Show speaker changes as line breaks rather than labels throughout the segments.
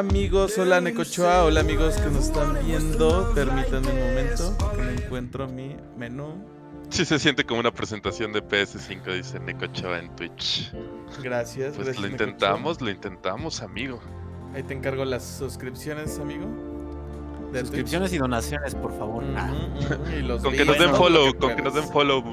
amigos, hola Necochoa, hola amigos que nos están viendo. Permítanme un momento que no encuentro mi menú.
Sí se siente como una presentación de PS5, dice Necochava en Twitch.
Gracias.
Pues
gracias,
lo
Necochoa.
intentamos, lo intentamos, amigo.
Ahí te encargo las suscripciones, amigo. De
Suscripciones y donaciones, por favor.
Y los
Con que nos den
videos,
follow, con que nos den follow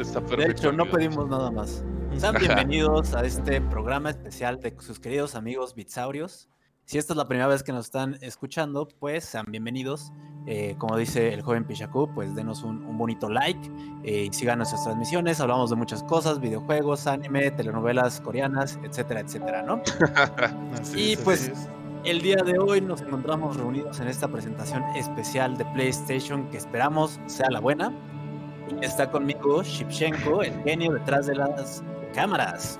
está
de hecho, no
amigos.
pedimos nada más. Sean bienvenidos a este programa especial de sus queridos amigos Bitsaurios. Si esta es la primera vez que nos están escuchando, pues sean bienvenidos. Eh, como dice el joven Pichaku, pues denos un, un bonito like eh, y sigan nuestras transmisiones. Hablamos de muchas cosas, videojuegos, anime, telenovelas coreanas, etcétera, etcétera, ¿no?
Así
Y
es,
pues,
es.
El día de hoy nos encontramos reunidos en esta presentación especial de PlayStation que esperamos sea la buena. Y está conmigo Shipchenko, el genio detrás de las cámaras.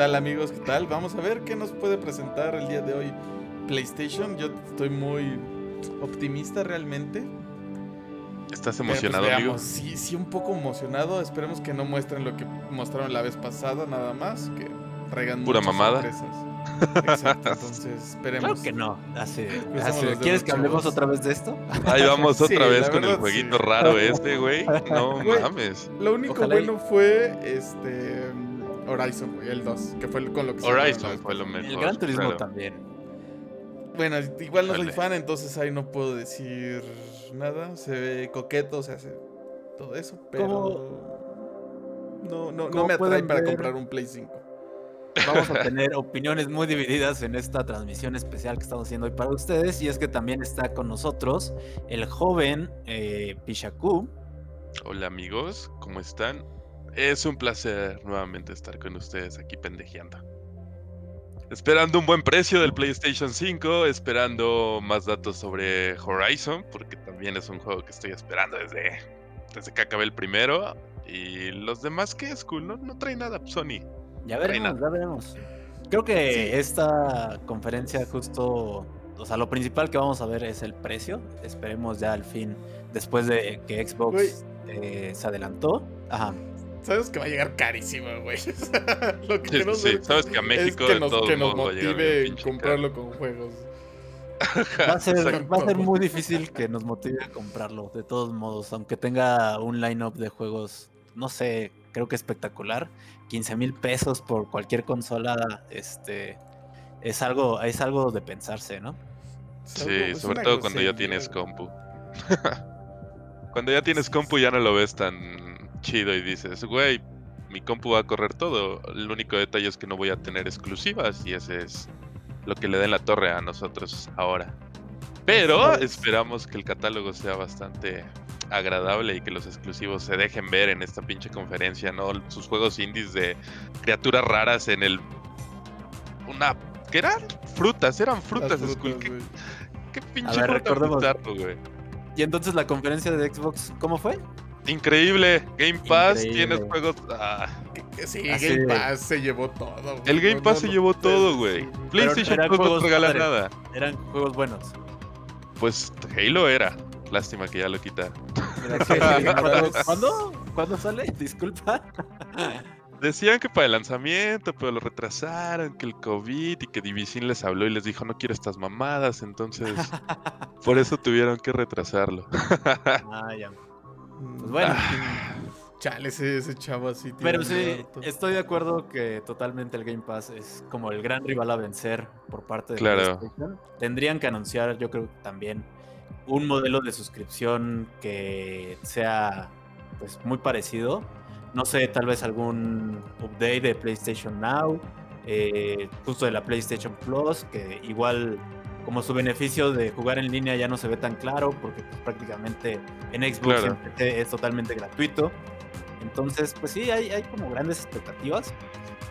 ¿Qué tal amigos? ¿Qué tal? Vamos a ver qué nos puede presentar el día de hoy PlayStation. Yo estoy muy optimista realmente.
¿Estás
pues,
emocionado, amigo?
veamos, Sí, sí, un poco emocionado. Esperemos que no muestren lo que mostraron la vez pasada, nada más. Que traigan
Pura
muchas
mamada.
sorpresas. Exacto, entonces esperemos.
Claro que no. Así, así- ¿Quieres que hablemos otra vez de esto?
Ahí vamos
Sí,
otra vez con el
verdad,
jueguito
sí.
raro este, güey. No
Güey.
mames.
Lo único
Ojalá y-
bueno fue este Horizon, güey, el 2, que fue con lo que
Horizon fue lo mejor.
El Gran Turismo
claro.
también.
Bueno, igual no soy fan, entonces ahí no puedo decir nada. Se ve coqueto, se hace todo eso, pero no, no, no me atrae para
ver-
comprar un Play 5.
Vamos a tener opiniones muy divididas en esta transmisión especial que estamos haciendo hoy para ustedes. Y es que también está con nosotros el joven eh, Pichaku.
Hola, amigos. ¿Cómo están? Es un placer nuevamente estar con ustedes aquí pendejeando. Esperando un buen precio del PlayStation 5, esperando más datos sobre Horizon, porque también es un juego que estoy esperando desde, desde que acabé el primero. Y los demás, ¿qué es cool? No, no trae nada, Sony.
Ya veremos, ya veremos. Creo que
Sí.
esta conferencia justo, o sea, lo principal que vamos a ver es el precio. Esperemos ya al fin, después de que Xbox eh, se adelantó. Ajá.
Sabes que va a llegar carísimo, güey. Lo que
Sí, sí, sabes que a México
es que
de
nos,
todos
que nos motive en comprarlo con juegos.
Va a ser,
Exacto.
va a ser muy difícil que nos motive a comprarlo, de todos modos, aunque tenga un line-up de juegos, no sé, creo que espectacular. 15 mil pesos por cualquier consola, este, es algo, es algo de pensarse, ¿no?
Sí,
es
sobre todo cuando ya tienes compu. cuando ya tienes compu ya no lo ves tan chido y dices, güey, mi compu va a correr todo. El único detalle es que no voy a tener exclusivas y ese es lo que le da en la torre a nosotros ahora. Pero esperamos que el catálogo sea bastante agradable y que los exclusivos se dejen ver en esta pinche conferencia, ¿no? Sus juegos indies de criaturas raras en el... Una... ¿Qué eran? Frutas, eran frutas,
frutas,
¿Qué, pinche
ver,
güey?
Y entonces la conferencia de Xbox, ¿cómo fue?
Increíble. Game Pass,
Increíble.
tienes juegos... ah,
Sí,
Así
Game Pass se llevó todo. güey.
el Game
No,
Pass
no,
se
no
llevó todo, güey. PlayStation Plus no regala
padres.
nada.
Eran juegos buenos.
Pues Halo era. Lástima que ya lo quitaron.
¿Cuándo, ¿Cuándo? ¿Cuándo sale? Disculpa.
Decían que para el lanzamiento, pero lo retrasaron, que el COVID y que Division les habló y les dijo no quiero estas mamadas, entonces por eso tuvieron que retrasarlo.
Ah, ya.
Mm,
Pues bueno.
Chale, ese, ese chavo así.
Pero sí,
harto.
estoy de acuerdo que totalmente el Game Pass es como el gran rival a vencer por parte de
Claro.
PlayStation. Tendrían que anunciar, yo creo que también, un modelo de suscripción que sea pues muy parecido. No sé, tal vez algún update de PlayStation Now, eh, justo de la PlayStation Plus, que igual como su beneficio de jugar en línea ya no se ve tan claro, porque pues, prácticamente en Xbox
Claro.
es totalmente gratuito. Entonces, pues sí, hay, hay como grandes expectativas.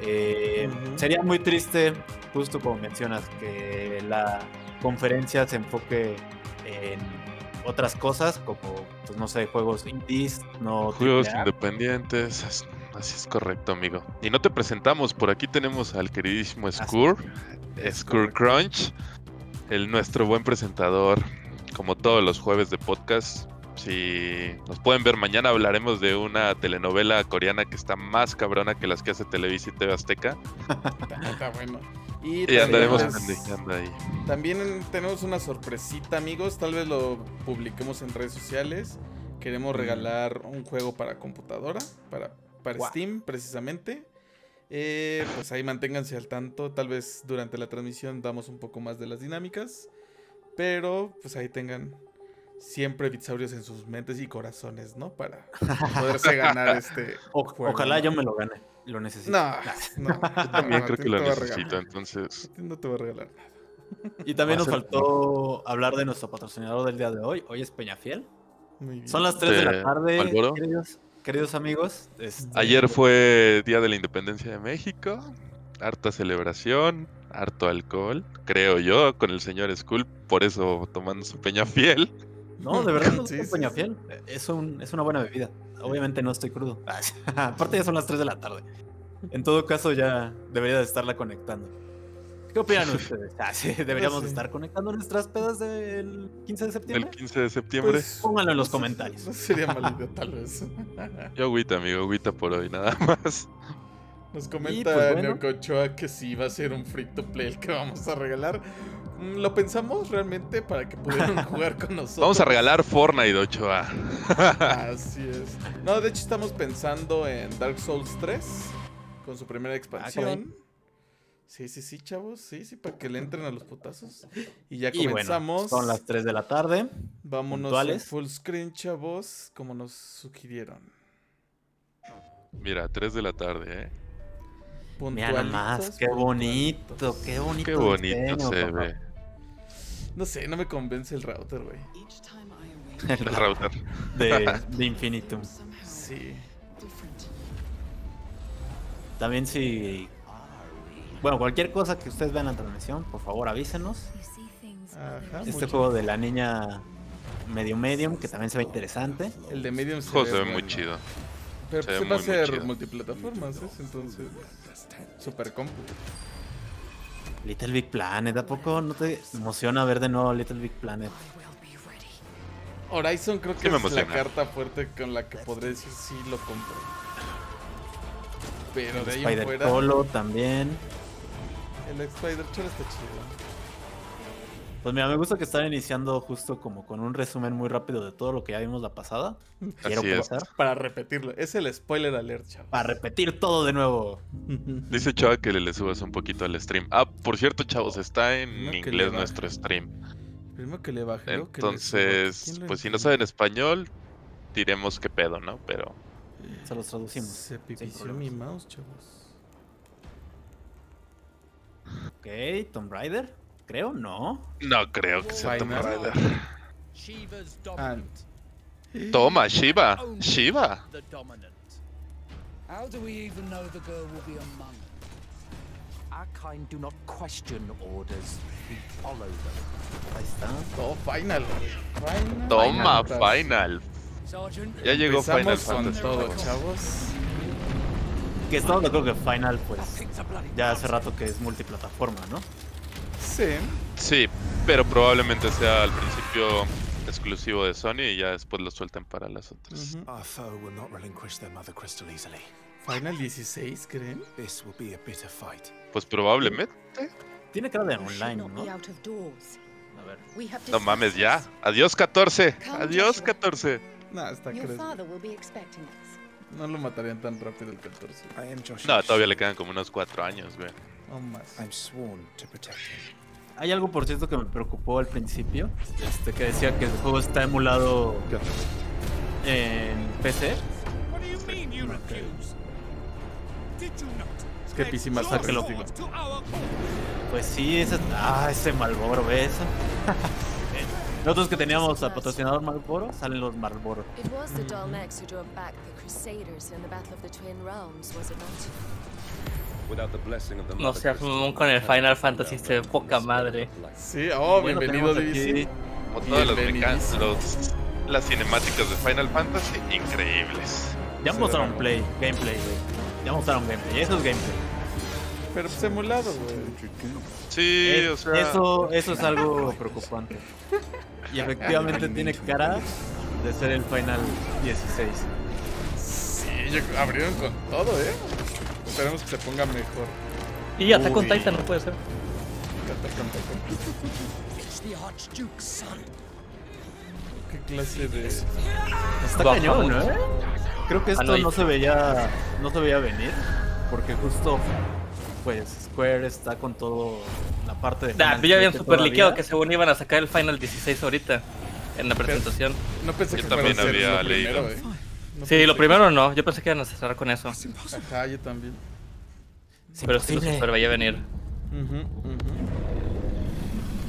Eh. Sería muy triste, justo como mencionas, que la conferencia se enfoque en otras cosas, como, pues no sé, juegos indies, no
Juegos
AAA.
independientes, as- así es correcto, amigo. Y no te presentamos, por aquí tenemos al queridísimo. Skur, Skur
correcto.
Crunch, el nuestro buen presentador, como todos los jueves de podcast. Si nos pueden ver mañana hablaremos de una telenovela coreana que está más cabrona que las que hace Televisa y TV Azteca.
Está bueno. Y,
andaremos ahí.
También tenemos una sorpresita, amigos. Tal vez lo publiquemos en redes sociales. Queremos regalar un juego para computadora, para, para. Steam, precisamente. Eh, pues ahí manténganse al tanto. Tal vez durante la transmisión damos un poco más de las dinámicas. Pero pues ahí tengan siempre bitsaurios en sus mentes y corazones, ¿no? Para poderse ganar este
O-
juego,
ojalá
¿no?
yo me lo gane, lo necesito.
No, no.
También
no,
creo que lo necesito, entonces.
No te voy a regalar nada.
Y también nos faltó hablar de nuestro patrocinador del día de hoy. Hoy es Peñafiel.
Muy bien.
Son las 3 de
De
la tarde. Queridos, amigos. Este,
Ayer fue Día de la Independencia de México. Harta celebración, harto alcohol, creo yo, con el señor Skull, por eso tomando su peña fiel.
No, de verdad, no
Sí,
es
sí,
Peñafiel. Es, un, es una buena bebida. Obviamente no estoy crudo. Aparte ya son las 3 de la tarde. En todo caso ya debería de estarla conectando. ¿Qué opinan ustedes? Ah, sí, deberíamos de
Sí.
estar conectando nuestras pedas del 15 de
El
septiembre.
15 de septiembre.
Pues,
Pónganlo en los comentarios.
No sería mala idea, tal vez.
Yo agüita, amigo, agüita por hoy, nada más.
Nos comenta
pues, bueno.
Neocochoa que sí va a ser un free to play el que vamos a regalar. Mm, Lo pensamos realmente para que pudieran jugar con nosotros.
Vamos a regalar Fortnite 8A.
Así es. No, de hecho estamos pensando en Dark Souls 3 con su primera expansión. Sí, sí, sí, chavos. Sí, sí, para que le entren a los putazos. Y ya
Y bueno,
comenzamos.
son las 3 de la tarde.
Vámonos
puntuales.
full screen, chavos, como nos sugirieron.
Mira, 3 de la tarde, ¿eh?
Mira nomás, qué bonito, qué bonito.
Qué bonito
diseño,
se
papá.
ve.
No sé, no me convence el router, güey.
El router.
de, de Infinitum.
Sí.
También si... Bueno, cualquier cosa que ustedes vean en la transmisión, por favor avísenos.
Ajá.
Este juego de la niña medio medium, que también se ve interesante.
El de Medium
El juego se ve muy
bueno.
chido.
Pero
se ve
pues va a
chido.
multiplataformas, ¿eh? Entonces, super compu.
Little Big Planet, ¿a poco no te emociona ver de nuevo Little Big Planet?
Horizon creo que
Sí
es la carta fuerte con la que podré decir sí lo compro. Pero de ahí
Spider
fuera,
Solo también.
El Spider Cholo está chido.
Pues mira, me gusta que están iniciando justo como con un resumen muy rápido de todo lo que ya vimos la pasada. Quiero
Así es.
pensar.
Para repetirlo, es el spoiler alert, chavos.
Para repetir todo de nuevo.
Dice Chava que le, le subas un poquito al stream. Ah, por cierto, chavos, está en inglés nuestro stream.
Primero que le baje, luego que le.
Entonces,
¿Quién lo
pues si no saben español, diremos qué pedo, ¿no? Pero
Se los traducimos.
Se pipició mi mouse, chavos.
Ok, Tomb Raider. Creo, ¿no.
No creo que sea Tomb
Final.
Raider.
Shiva's
Ah,
dominant.
Toma, Shiva. Shiva.
The dominant. How do we even know the girl will be among us?
Our kind do not question orders, we follow them.
Ahí está.
todo final. Final.
Toma,
Final.
Final. Ya llegó Final
Empezamos con
Fantasy.
todo,
chavos.
Que estamos de acuerdo que Final, pues, ya hace rato que es multiplataforma, ¿no?
Sí.
Sí, pero probablemente sea al principio exclusivo de Sony y ya después lo suelten para las otras.
Ujú.
Our foe will not relinquish their mother crystal easily.
Final 16, ¿creen?
This will be a bitter fight.
Pues probablemente.
Tiene cara de online, ¿no? A ver.
No mames ya. Adiós 14.
Come,
Adiós
Joshua.
14.
No, está creciendo. No lo matarían tan rápido el 14.
I am Josh.
No, todavía le quedan como unos 4 años, güey.
No más.
I'm sworn to protect him.
Hay algo, por cierto, que me preocupó al principio. Este, que decía que el juego está emulado en PC.
what do you mean you refuse? Did you not?
Es que PC más
que lo-
our
Pues sí, ese, ah, ese Malboro, ¿ves? Nosotros que teníamos al patrocinador Malboro, salen los Malboro.
It was the Dalmex who drove back the Crusaders in the Battle of the Twin Realms, was it not?
No seas mamón con el Final Fantasy, se ve poca madre.
Sí, oh,
Bueno,
bienvenido, DVC.
Como todas las, los- las cinemáticas de Final Fantasy, increíbles.
Ya mostraron play, gameplay, güey. Ya mostraron gameplay, eso es gameplay.
Pero pues emulado, güey.
Sí,
Es-
o sea.
eso, eso es algo preocupante. Y efectivamente tiene cara de ser el Final 16.
Yo- abrieron con todo, ¿eh? Esperemos que se ponga mejor.
Y Attack on
Uy.
Titan no puede ser.
¿Qué clase de...?
Está cañón,
mucho.
¿eh? Creo que
Ah,
esto
no,
no se veía no se veía venir porque justo pues Square está con todo la parte de
Nah, ya habían
7
super liqueado que según iban a sacar el Final 16 ahorita en la presentación.
No pensé
Yo
que
también
fuera a ser
había
lo
leído.
primero, ¿eh? No
Sí, lo
que-
primero no, yo pensé que iban a cerrar con eso.
Ajá, yo también.
Es
Pero sí lo
imposible.
super veía venir.
Ujú, ujú.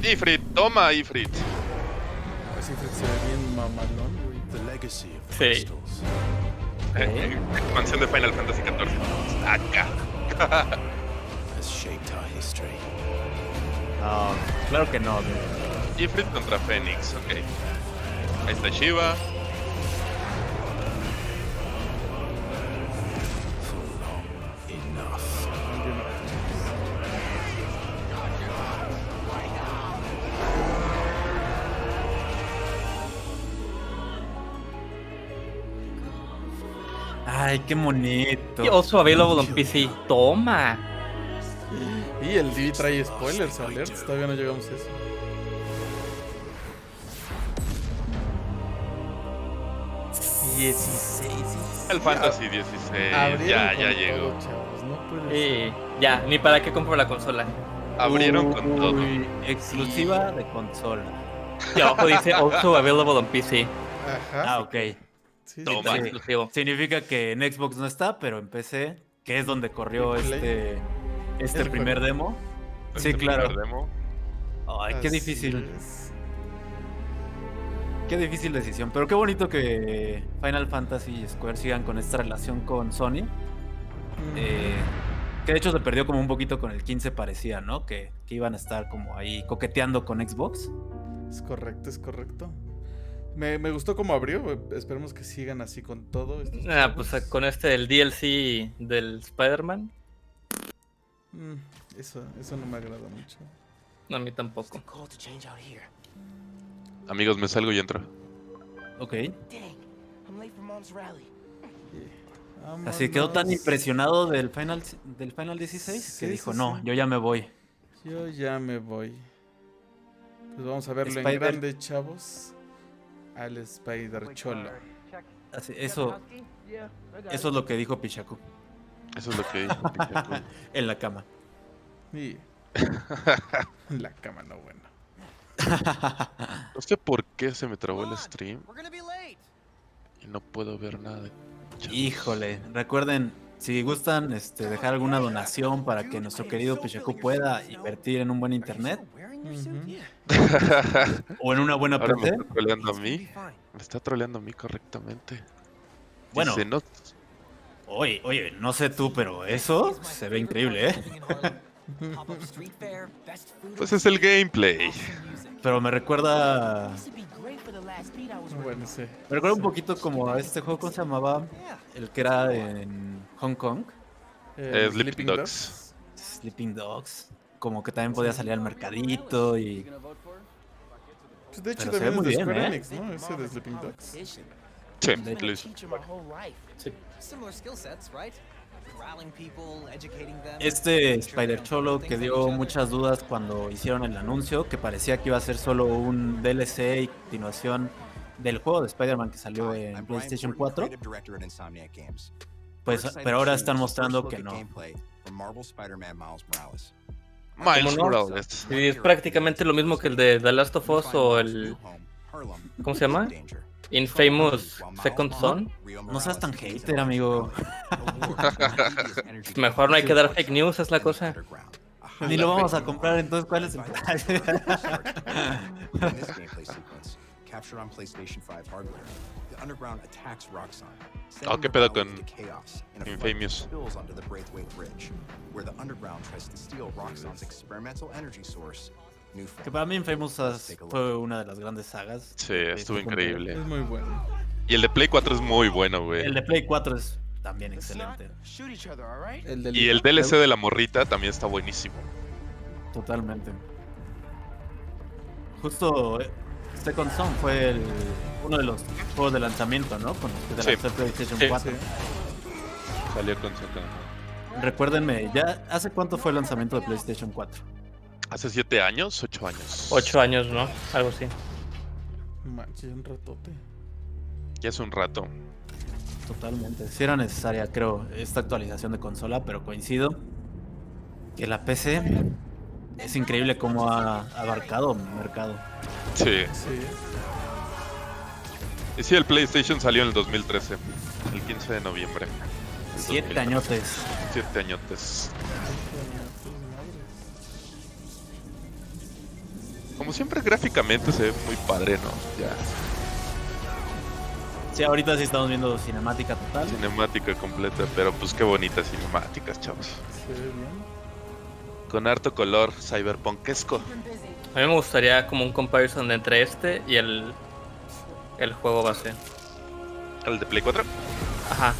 Ifrit, toma Ifrit.
Pues sí, se ve bien mamalón, güey.
The legacy of the
Sí.
crystals
Eh, Expansión de Final Fantasy 14. Acá.
has shaped our history.
No, claro que no. güey.
Ifrit contra Phoenix, ok. Ahí está Shiva.
Ay, qué bonito.
Y also available on PC. Toma.
Y el DV trae spoilers, alerts. Todavía no llegamos a eso. Dieciséis.
El Fantasy 16.
Abrieron
Ya, ya
todo,
llegó.
chavos, no puede ser.
Y ya, ni para qué compro la consola.
Abrieron con todo.
Exclusiva de consola.
Y abajo dice also available on PC.
Ajá.
Ah, ok.
Sí,
Toma.
sí, sí.
Exclusivo.
Significa que en Xbox no está, pero en PC, que es donde corrió este, este primer
juego.
demo. Sí,
Este
claro.
primer demo.
Ay, qué
Así
difícil.
es.
Qué difícil decisión. Pero qué bonito que Final Fantasy y Square sigan con esta relación con Sony. Eh, que de hecho se perdió como un poquito con el 15 parecía, ¿no? Que, que iban a estar como ahí coqueteando con Xbox.
Es correcto, es correcto. Me, me gustó cómo abrió. eh, Esperemos que sigan así con todo.
Ah, pues
chavos.
con este, el DLC del Spider-Man.
Mm, eso, eso no me agrada mucho.
No, a mí tampoco.
Amigos, me salgo y entro.
Ok.
Dang, I'm late for mom's rally.
Así quedó tan impresionado del Final, del Final 16
Sí,
que dijo,
sí,
no,
sí.
yo ya me voy.
Yo ya me voy. Pues vamos a verlo en
Spider-
grande, chavos. Al Spider Cholo.
Eso, eso es lo que dijo Pichaku
Eso es lo que dijo Pikachu.
en la cama.
Y... La cama no bueno.
No sé por qué se me trabó el stream y no puedo ver nada. chavos.
Híjole, recuerden, si gustan este, dejar alguna donación para que nuestro querido Pichaku pueda invertir en un buen internet, O en una buena
Ahora me
PC.
está troleando a mí. Me está troleando a mí correctamente.
Bueno.
Dice, no,
Oye, oye, no sé tú, pero eso se ve increíble, ¿eh?
pues es el gameplay.
Pero me recuerda.
Bueno, sí.
Me recuerda un poquito como a este juego, ¿cómo se llamaba? El que era en Hong Kong.
Eh,
Eh, Sleeping Dogs.
Sleeping Dogs. Como que también podía salir al mercadito y.
Pues de hecho
Pero se ve
también es
muy
de
bien,
Square
¿eh?
Enix, ¿no? Ese de Sleeping Dogs.
Sí, lo hizo.
Este Spider Cholo que dio muchas dudas cuando hicieron el anuncio, que parecía que iba a ser solo un DLC y continuación del juego de Spider-Man que salió en PlayStation 4. Pues, pero ahora están mostrando que no.
Miles. Morales.
Sí, es prácticamente lo mismo que el de The Last of Us o el. ¿Cómo se llama? Infamous Second Son.
No seas tan hater, amigo.
Mejor no hay que dar fake news, es la cosa.
Ni lo vamos a comprar, entonces ¿cuál es el
captured on PlayStation 5 hardware, the underground attacks Roxxon,
Oh,
sending
¿qué pedo con Infamous?
spills onto the Braithwaite Bridge, where the underground tries to steal Roxxon's experimental energy source, Newfound.
Que para mí Infamous fue una de las grandes sagas.
Sí,
de
estuvo
este
increíble.
Es muy bueno.
Y el de Play 4 es muy bueno, güey.
El de Play 4 es también excelente.
El del
Y el DLC de la morrita también está buenísimo.
Totalmente. Justo eh, Second Son fue el- uno de los juegos de lanzamiento, ¿no? Con los que te
Sí.
lanzó el PlayStation
Sí,
4.
sí.
Salió con Second.
Recuérdenme, ¿ya hace cuánto fue el lanzamiento de PlayStation 4?
¿Hace siete años? ¿Ocho años?
Ocho años, ¿no? Algo así.
Manches, un ratote.
Ya es un rato.
Totalmente. Sí era necesaria, creo, esta actualización de consola, pero coincido que la PC es increíble cómo ha abarcado mi mercado.
Sí.
Sí.
Y sí, el PlayStation salió en el 2013. El 15 de noviembre.
Siete
2013.
añotes.
Siete añotes. Como siempre, gráficamente se ve muy padre, ¿no? Ya.
Sí, ahorita sí estamos viendo cinemática total.
Cinemática completa, pero pues qué bonitas cinemáticas, chavos.
Se ve bien.
Con harto color cyberpunkesco.
A mí me gustaría como un comparison entre este y el. El juego base.
¿El de Play 4?
Ajá.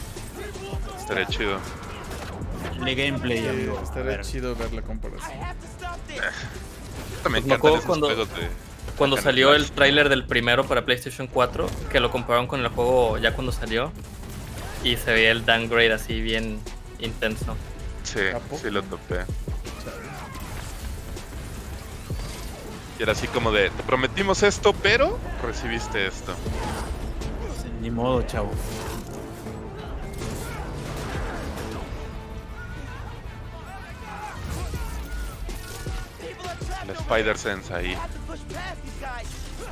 Estaría chido.
De gameplay,
Sí,
amigo. A
estaría
ver.
chido ver la comparación.
También
Me
encantan
acuerdo
esos
cuando-
juegos de...
Cuando salió el tráiler del primero para PlayStation 4, que lo compararon con el juego ya cuando salió, y se veía el downgrade así bien intenso.
Sí, sí lo topé. Y era así como de, te prometimos esto, pero recibiste esto.
Sí, Ni modo, chavo.
El Spider Sense ahí.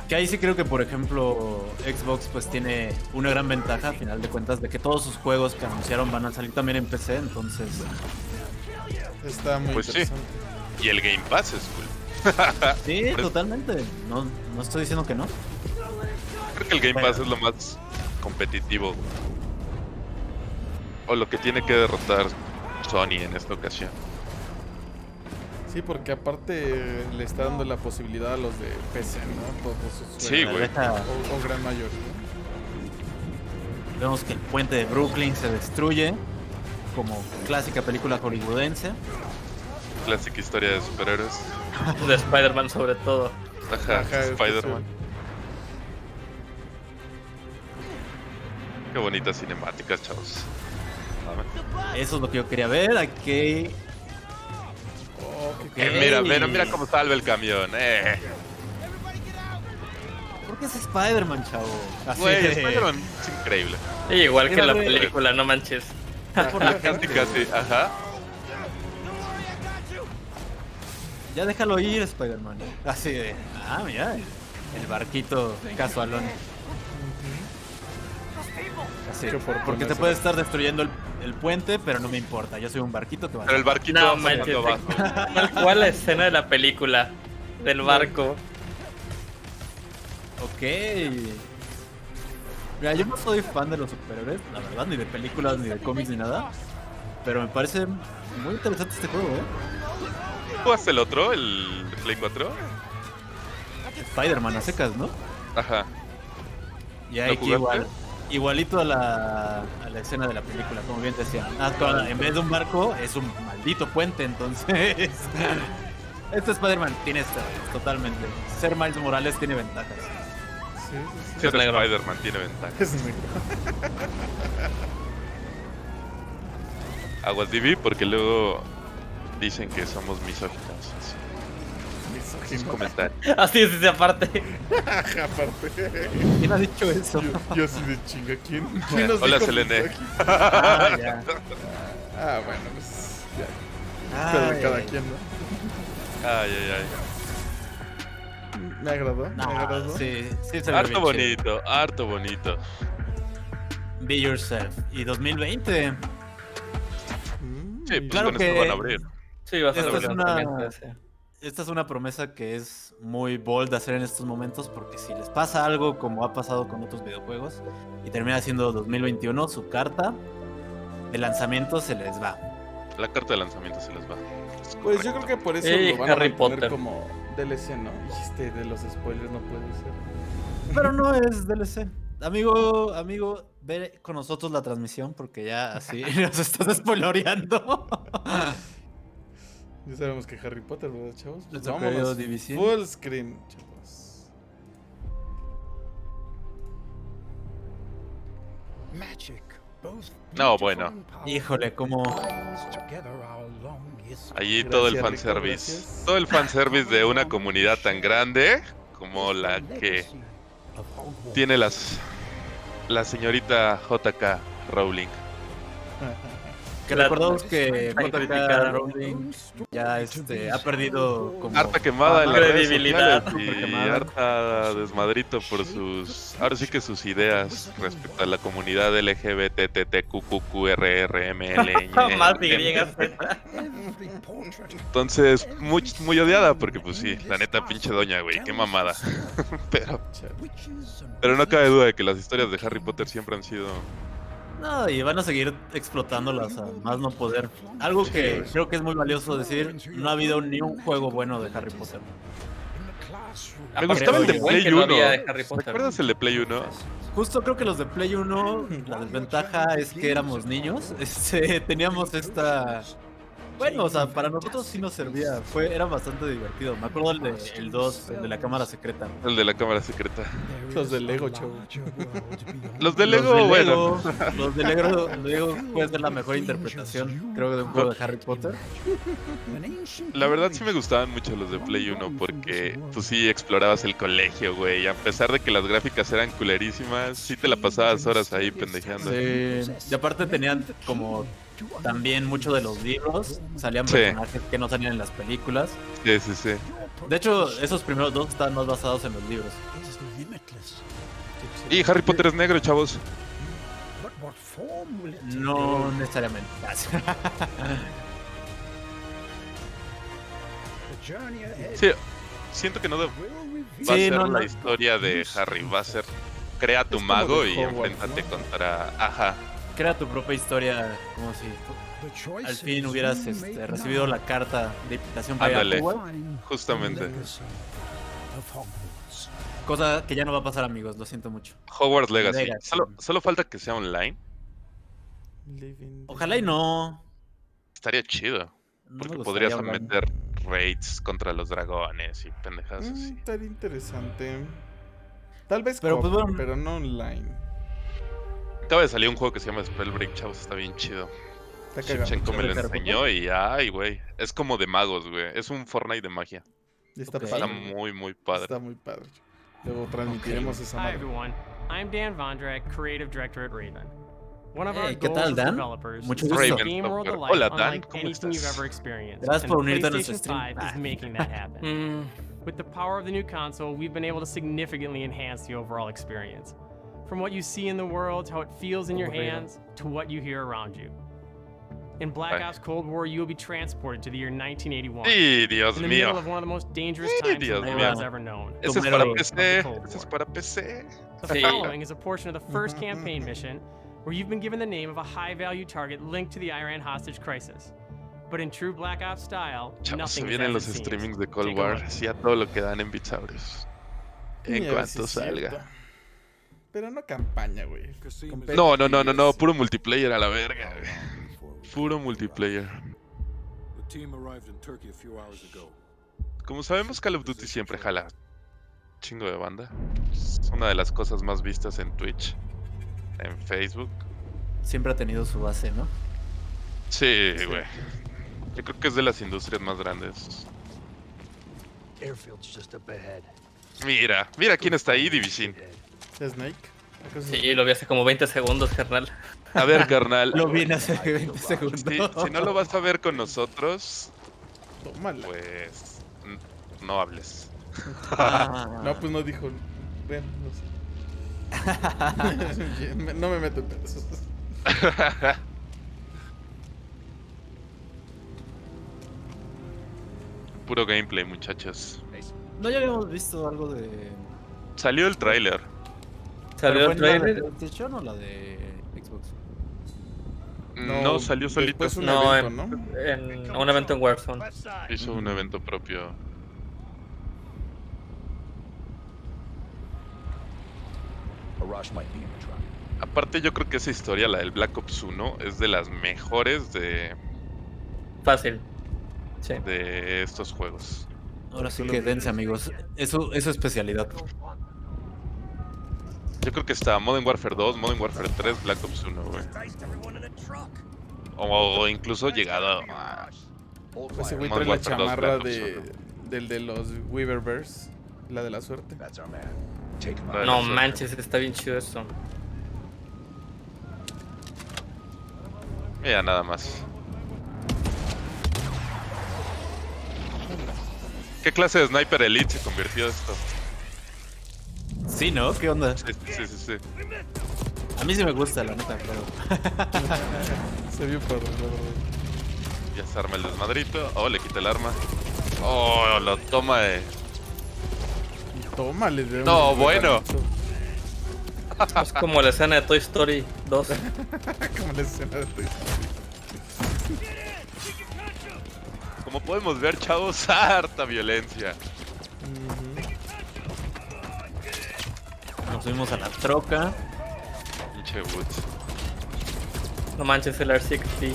Que ahí sí creo que, por ejemplo, Xbox pues tiene una gran ventaja, a final de cuentas, de que todos sus juegos que anunciaron van a salir también en PC, entonces...
Está muy
Pues sí.
interesante.
Y el Game Pass es cool.
Sí, totalmente. No, no estoy diciendo que no.
Creo que el Game Pass es lo más competitivo. O lo que tiene que derrotar Sony en esta ocasión.
Sí, porque aparte le está dando la posibilidad a los de PC, ¿no? Todos sus
Sí, güey.
O, o gran mayoría.
Vemos que el puente de Brooklyn se destruye, como clásica película hollywoodense.
Clásica historia de superhéroes.
De Spider-Man sobre todo.
Ajá,
Ajá,
Spider-Man. Qué bonitas cinemáticas, chavos.
Eso es lo que yo quería ver. Aquí...
Oh, qué
Eh, mira, mira, mira cómo salva el camión. Eh.
¿Por qué es Spider-Man, chavo? Así
Güey,
de-
Spider-Man es increíble.
Sí, igual que en la película, no manches.
por la
Casi, casi, ajá.
Ya déjalo ir, Spider-Man. Así de. Ah, mira. El barquito casualón. Así. Porque te puede estar destruyendo el, el puente, pero no me importa. Yo soy un barquito que va
Pero el barquito
No
va
manches.
abajo.
Tal cual la escena de la película. del barco.
Ok. Mira, yo no soy fan de los superhéroes, la verdad, ni de películas, ni de cómics, ni nada. Pero me parece muy interesante este juego, ¿eh?
¿Jugaste el otro, el Play 4?
Spider-Man a secas, ¿no?
Ajá.
Y
¿Lo
aquí
jugaste?
igual. Igualito a la, a la escena de la película, como bien te decía. Nada ahora, en vez de un barco, es un maldito puente, entonces. este Spider-Man tiene esto, totalmente. Ser Miles Morales tiene ventajas.
Sí, sí, sí.
Ser
negro.
Spider-Man tiene ventaja.
Es negro.
Aguas DB porque luego dicen que somos misóginos. Sin comentar.
Así es, esa parte.
Ajá, aparte.
¿Quién ha dicho eso?
Yo, yo sí de chinga. ¿Quién, quién nos
Hola,
dijo
Selene.
Ah, ya.
Ah, bueno, pues ya.
Ay,
Pero de cada
ay.
quien, ¿no?
Ay, ay, ay.
Me agradó, me agradó.
sí, sí se
Harto
bien chido.
bonito, harto bonito.
Be Yourself. Y 2020.
Mm,
Sí, pues
Claro
con
que-
esto van a abrir.
Sí, va a ser
Esta es una-. Esta es una promesa que es muy bold de hacer en estos momentos porque si les pasa algo como ha pasado con otros videojuegos y termina siendo 2021, su carta de lanzamiento se les va.
La carta de lanzamiento se les va. Es
Pues yo creo que por eso
Ey,
lo van a
Harry Potter.
como DLC, ¿no? Dijiste de los spoilers, no puede ser.
Pero no es DLC. Amigo, amigo, ve con nosotros la transmisión porque ya así nos estás spoiloreando.
Ya sabemos que Harry Potter, ¿verdad, chavos? Pues vámonos. Full screen, chavos.
Magic, both
No, bueno.
Híjole, como.
Allí
Gracias,
todo el fanservice.
gracias.
Todo el fanservice de una comunidad tan grande como la que tiene las la señorita JK Rowling.
que
La-
recordamos que JK. Rowling ya este, ha perdido como
Harta quemada en redes
Credibilidad.
y harta desmadrito por sus ahora sí que sus ideas respecto a la comunidad LGBTTQQQRRML.
Más
Entonces, muy, muy odiada porque pues sí, la neta pinche doña, güey, qué mamada. pero pero no cabe duda de que las historias de Harry Potter siempre han sido
No, y van a seguir explotándolas a más no poder. Algo que creo que es muy valioso decir, no ha habido ni un juego bueno de Harry Potter.
Me gustaba el de Play
que no
1.
había de Harry
¿Te
Potter.
acuerdas el de Play 1?
Justo creo que los de Play 1, la desventaja es que éramos niños, este, teníamos esta... Bueno, o sea, para nosotros sí nos servía, fue, era bastante divertido. Me acuerdo el de el 2, el de la cámara secreta.
El de la cámara secreta.
Los de Lego, chavo.
Los de
Los
Lego, bueno.
Los de Lego, Lego puede ser la mejor interpretación, creo, de un juego de Harry Potter.
La verdad sí me gustaban mucho los de Play 1 porque tú sí explorabas el colegio, güey. y A pesar de que las gráficas eran culerísimas, sí te la pasabas horas ahí pendejeando.
Sí, y aparte tenían como también mucho de los libros, salían
Sí.
personajes que no salían en las películas.
Sí, sí, sí.
De hecho, esos primeros dos están más basados en los libros.
Y Harry Potter es negro, chavos.
No necesariamente.
Sí, siento que no de- va a
Sí,
ser
no,
la
no.
historia de Harry. Va a ser crea tu mago y enfréntate contra. Ajá.
Crea tu propia historia, como si al fin hubieras este, recibido la carta de invitación para ir a
Ándale.
Hogwarts,
define
Justamente.
cosa que ya no va a pasar, amigos. Lo siento mucho.
Hogwarts Legacy.
Legacy.
Solo, solo falta que sea online.
Ojalá y no.
Estaría chido. Porque podrías
hablar.
meter raids contra los dragones y pendejadas
Mm,
así.
estaría interesante. Tal vez
Pero, pues, bueno.
pero no online.
Acaba de salir un juego que se llama Spellbreak, chavos, está bien chido. Shevchenko me lo enseñó y ay, güey. Es como de magos, güey. Es un Fortnite de magia.
Está
Ok.
Está muy, muy padre.
Está muy padre. Luego transmitiremos esa
Hi
madre.
everyone, I'm Dan Vondrak, Creative Director at Raven. One of our
Hey, ¿qué tal, Dan?
developers
Mucho gusto.
Raven Hola, Dan, ¿cómo estás?
Gracias por unirte a nuestro stream.
5 is making that happen.
Mm,
With the power of the new console, we've been able to significantly enhance the overall experience. From what you see in the world, how it feels in your
Overrated.
hands, to what you hear around you. In Black
Ay.
Ops Cold War, you will be transported to the year 1981.
Y Dios
in the middle
mío.
of one of the most dangerous
Ay,
times the world has ever known.
Ese es para. PC.
Cold
Ese es para PC.
The following is a portion of the first mm-hmm. campaign mission where you've been given the name of a high value target linked to the Iran hostage crisis. But in true Black Ops style,
Chavos, se
nothing is
vienen los streamings de Cold War.
look.
Sí, a todo lo que dan en Bitsaurios. En
a ver
cuanto
si cierto.
salga.
Pero no campaña, güey.
No, no, no, no, no. Puro multiplayer a la verga. güey. Puro multiplayer. Como sabemos, Call of Duty siempre jala chingo de banda. Es una de las cosas más vistas en Twitch, en Facebook.
Siempre ha tenido su base, ¿no?
Sí, güey. Yo creo que es de las industrias más grandes. Mira, mira quién está ahí, Divisin.
Snake. ¿Acaso es-
Sí, lo vi hace como 20 segundos, carnal.
A ver, carnal.
Lo vi hace 20 segundos.
Si, si no lo vas a ver con nosotros,
Tómala.
pues no hables.
Ah.
No, pues no dijo. Ven, no sé. Me- no me meto en pedos.
Puro gameplay, muchachos.
No ya habíamos visto algo de.
Salió el tráiler.
Salió
¿Pero
el
en la de
trailer.
PlayStation o la de Xbox?
No, salió solito.
un
No,
evento,
en,
¿no?
en un evento en Warzone.
Hizo un evento propio.
A rush might be in the truck.
Aparte, yo creo que esa historia, la del Black Ops 1, es de las mejores de,
Fácil. Sí.
de estos juegos.
Ahora sí que dense, amigos. Eso es su especialidad.
Yo creo que está Modern Warfare 2, Modern Warfare 3, Black Ops 1, güey. O, o incluso llegado a...
Ese güey trae la
2,
chamarra
Black Ops
de, del de los Weaververse. La de la suerte.
No manches, está bien chido eso.
Mira, nada más. ¿Qué clase de Sniper Elite se convirtió esto?
Sí, ¿no? ¿Qué onda?
Sí, sí, sí, sí.
A mí sí me gusta, la neta, pero.
Se vio padre, la verdad.
Ya se arma el desmadrito. Oh, le quita el arma. Oh, lo toma de...
Tómale. de
No, bueno.
Es como la escena de Toy Story 2.
Como la escena de Toy Story.
Como podemos ver, chavos, harta violencia.
Nos subimos a la troca.
Pinche Woods.
No manches, el R60.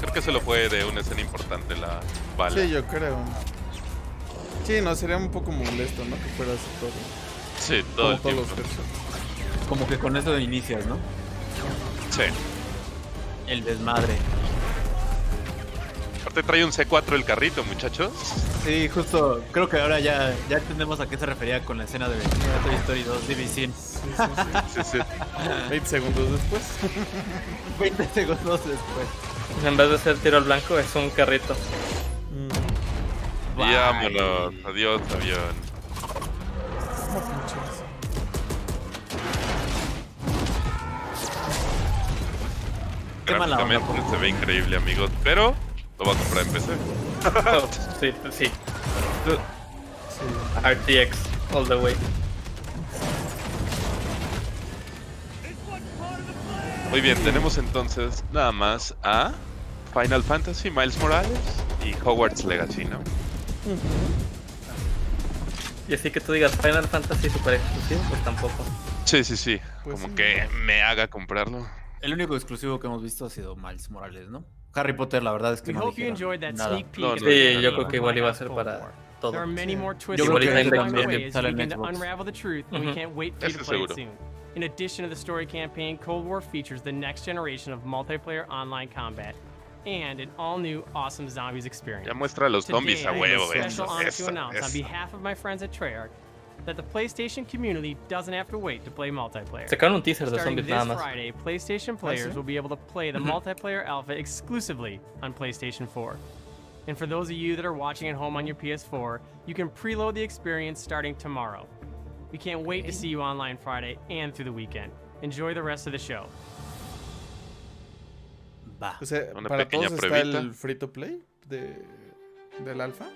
Creo que se lo fue de una escena importante la bala.
Sí, yo creo. Sí, no, sería un poco molesto, ¿no? Que fuera así todo.
Sí, todo
Como
el
todos los.
Como que con eso inicias, ¿no?
Sí.
El desmadre.
Aparte trae un C4 el carrito, muchachos.
Sí, justo. Creo que ahora ya, ya entendemos a qué se refería con la escena de Toy Story 2 Division.
Sí, sí, sí.
Sí, sí.
20 segundos después.
20 segundos después.
En vez de ser tiro al blanco, es un carrito.
Vámonos. Adiós, avión. Gráficamente se ve increíble, amigos. Pero lo voy a comprar en PC.
Sí, sí. RTX, all the way.
Muy bien, tenemos entonces nada más a Final Fantasy, Miles Morales y Hogwarts Legacy, ¿no?
Y así que tú digas Final Fantasy super exclusivo, pues tampoco.
Sí, sí, sí.
Pues
Como
sí.
que me haga comprarlo.
El único exclusivo que hemos visto ha sido Miles Morales, ¿no? Harry Potter, la verdad es que
We
no dijeron nada.
No,
Sí, yo creo que igual iba a ser para todo.
There are many more twists
Yo
and
creo que también sale en Xbox.
unravel the truth, and we
Ujú.
can't wait for you
Ese
to play it
seguro.
soon. In addition to the story campaign, Cold War features the next generation of multiplayer online combat and an all-new awesome zombies experience.
Ya muestra a los zombies
Today,
a huevo,
a special
eso,
honor to
eso,
announce on
eso.
behalf of my friends at Treyarch that the PlayStation community doesn't have to wait to play multiplayer.
Sacaron un teaser de
Starting
zombies
this
nada más.
Friday, PlayStation players will be able to play the multiplayer alpha exclusively on PlayStation 4. And for those of you that are watching at home on your PS4, you can preload the experience starting tomorrow. We can't wait to see you online Friday and through the weekend. Enjoy the rest of the show.
Va.
O sea,
Una
para
pequeña
todos está
pruebita.
el free to play de, del alfa.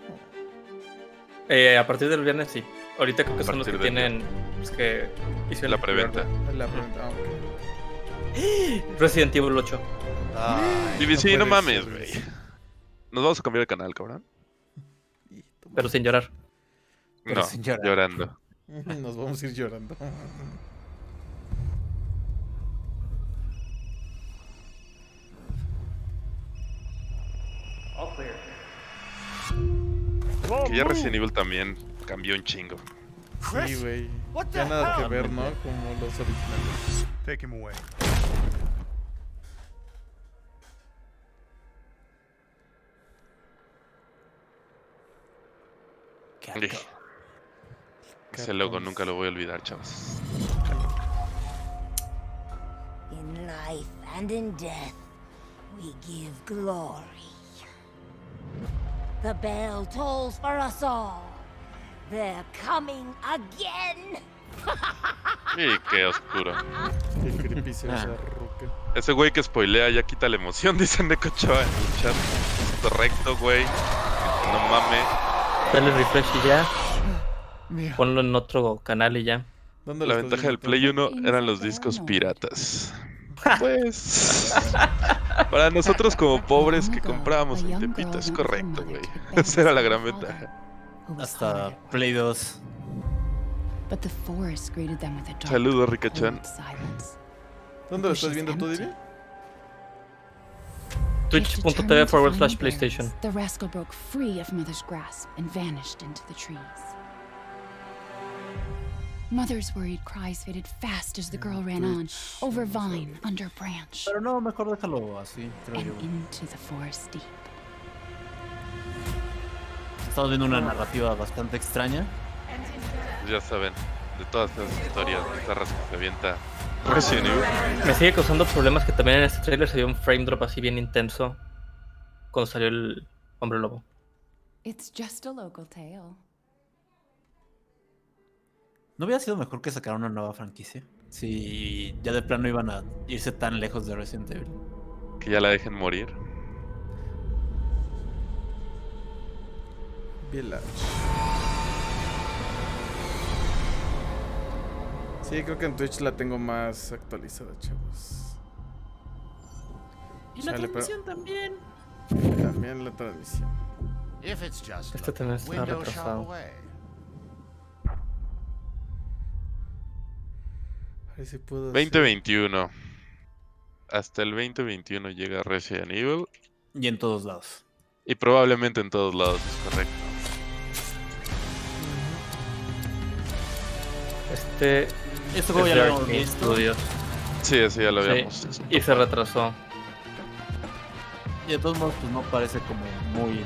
Eh, a partir del viernes sí. Ahorita creo que son los que tienen. Los que hicieron
La preventa.
La pregunta, ah, ok.
pre-order. Resident Evil 8.
Ay,
DBC,
puede
no mames,
güey.
güey. Nos vamos a cambiar de canal, cabrón.
Pero sin llorar.
Pero
no,
sin llorar.
llorando.
Nos vamos a ir llorando.
Que ya Resident Evil también cambió un chingo.
Sí, güey. Ya nada que ver, ¿no? Como los originales.
Take him away.
Ey, Ese logo nunca lo voy a olvidar, chavos.
In life and in death, we give glory. The bell tolls for us all. They're coming again.
Y qué oscuro.
Qué creepy se
Ah.
esa ruca.
Ese güey que spoilea ya quita la emoción, dice Neko Ochoa en el chat. Correcto, güey. No mames.
Dale refresh y ya. Ponlo en otro canal y ya.
¿Dónde
La ventaja del? Play 1 eran los discos piratas. Pues. Para nosotros como pobres que comprábamos en Tepito, es correcto, güey. Esa era la gran ventaja.
Hasta Play 2.
But the forest greeted them with a dark,
Saludos, Ricachan.
cold silence.
¿Dónde lo estás viendo tú. Divi?
Twitch.tv forward slash PlayStation.
The rascal broke free of Mother's grasp and vanished into the trees. Mother's worried cries faded fast as the girl ran on, over vine, under branch,
Pero no, mejor déjalo así, creo yo.
and into the forest deep.
Estamos viendo una narrativa bastante extraña.
Ya saben, de todas esas historias bizarras que se avienta Resident Evil.
Me sigue causando problemas que también en este trailer se vio un frame drop así bien intenso. Cuando salió el hombre lobo.
It's just a local tale.
¿No hubiera sido mejor que sacar una nueva franquicia? Si ya de plano iban a irse tan lejos de Resident Evil.
Que ya la dejen morir.
Village. Sí, creo que en Twitch la tengo más actualizada, chavos.
Y la
Chale, pero-
transmisión también.
También la transmisión.
If it's just
Este también está retrasado.
A ver si puedo. hacer-
2021. Hasta el 2021 llega Resident Evil.
Y en todos lados.
Y probablemente en todos lados, es correcto.
Este.
Este juego
es
ya lo
Arkane
visto.
Studios.
Sí, eso ya lo
Sí,
habíamos.
y se retrasó.
Y de todos modos, pues no parece como muy.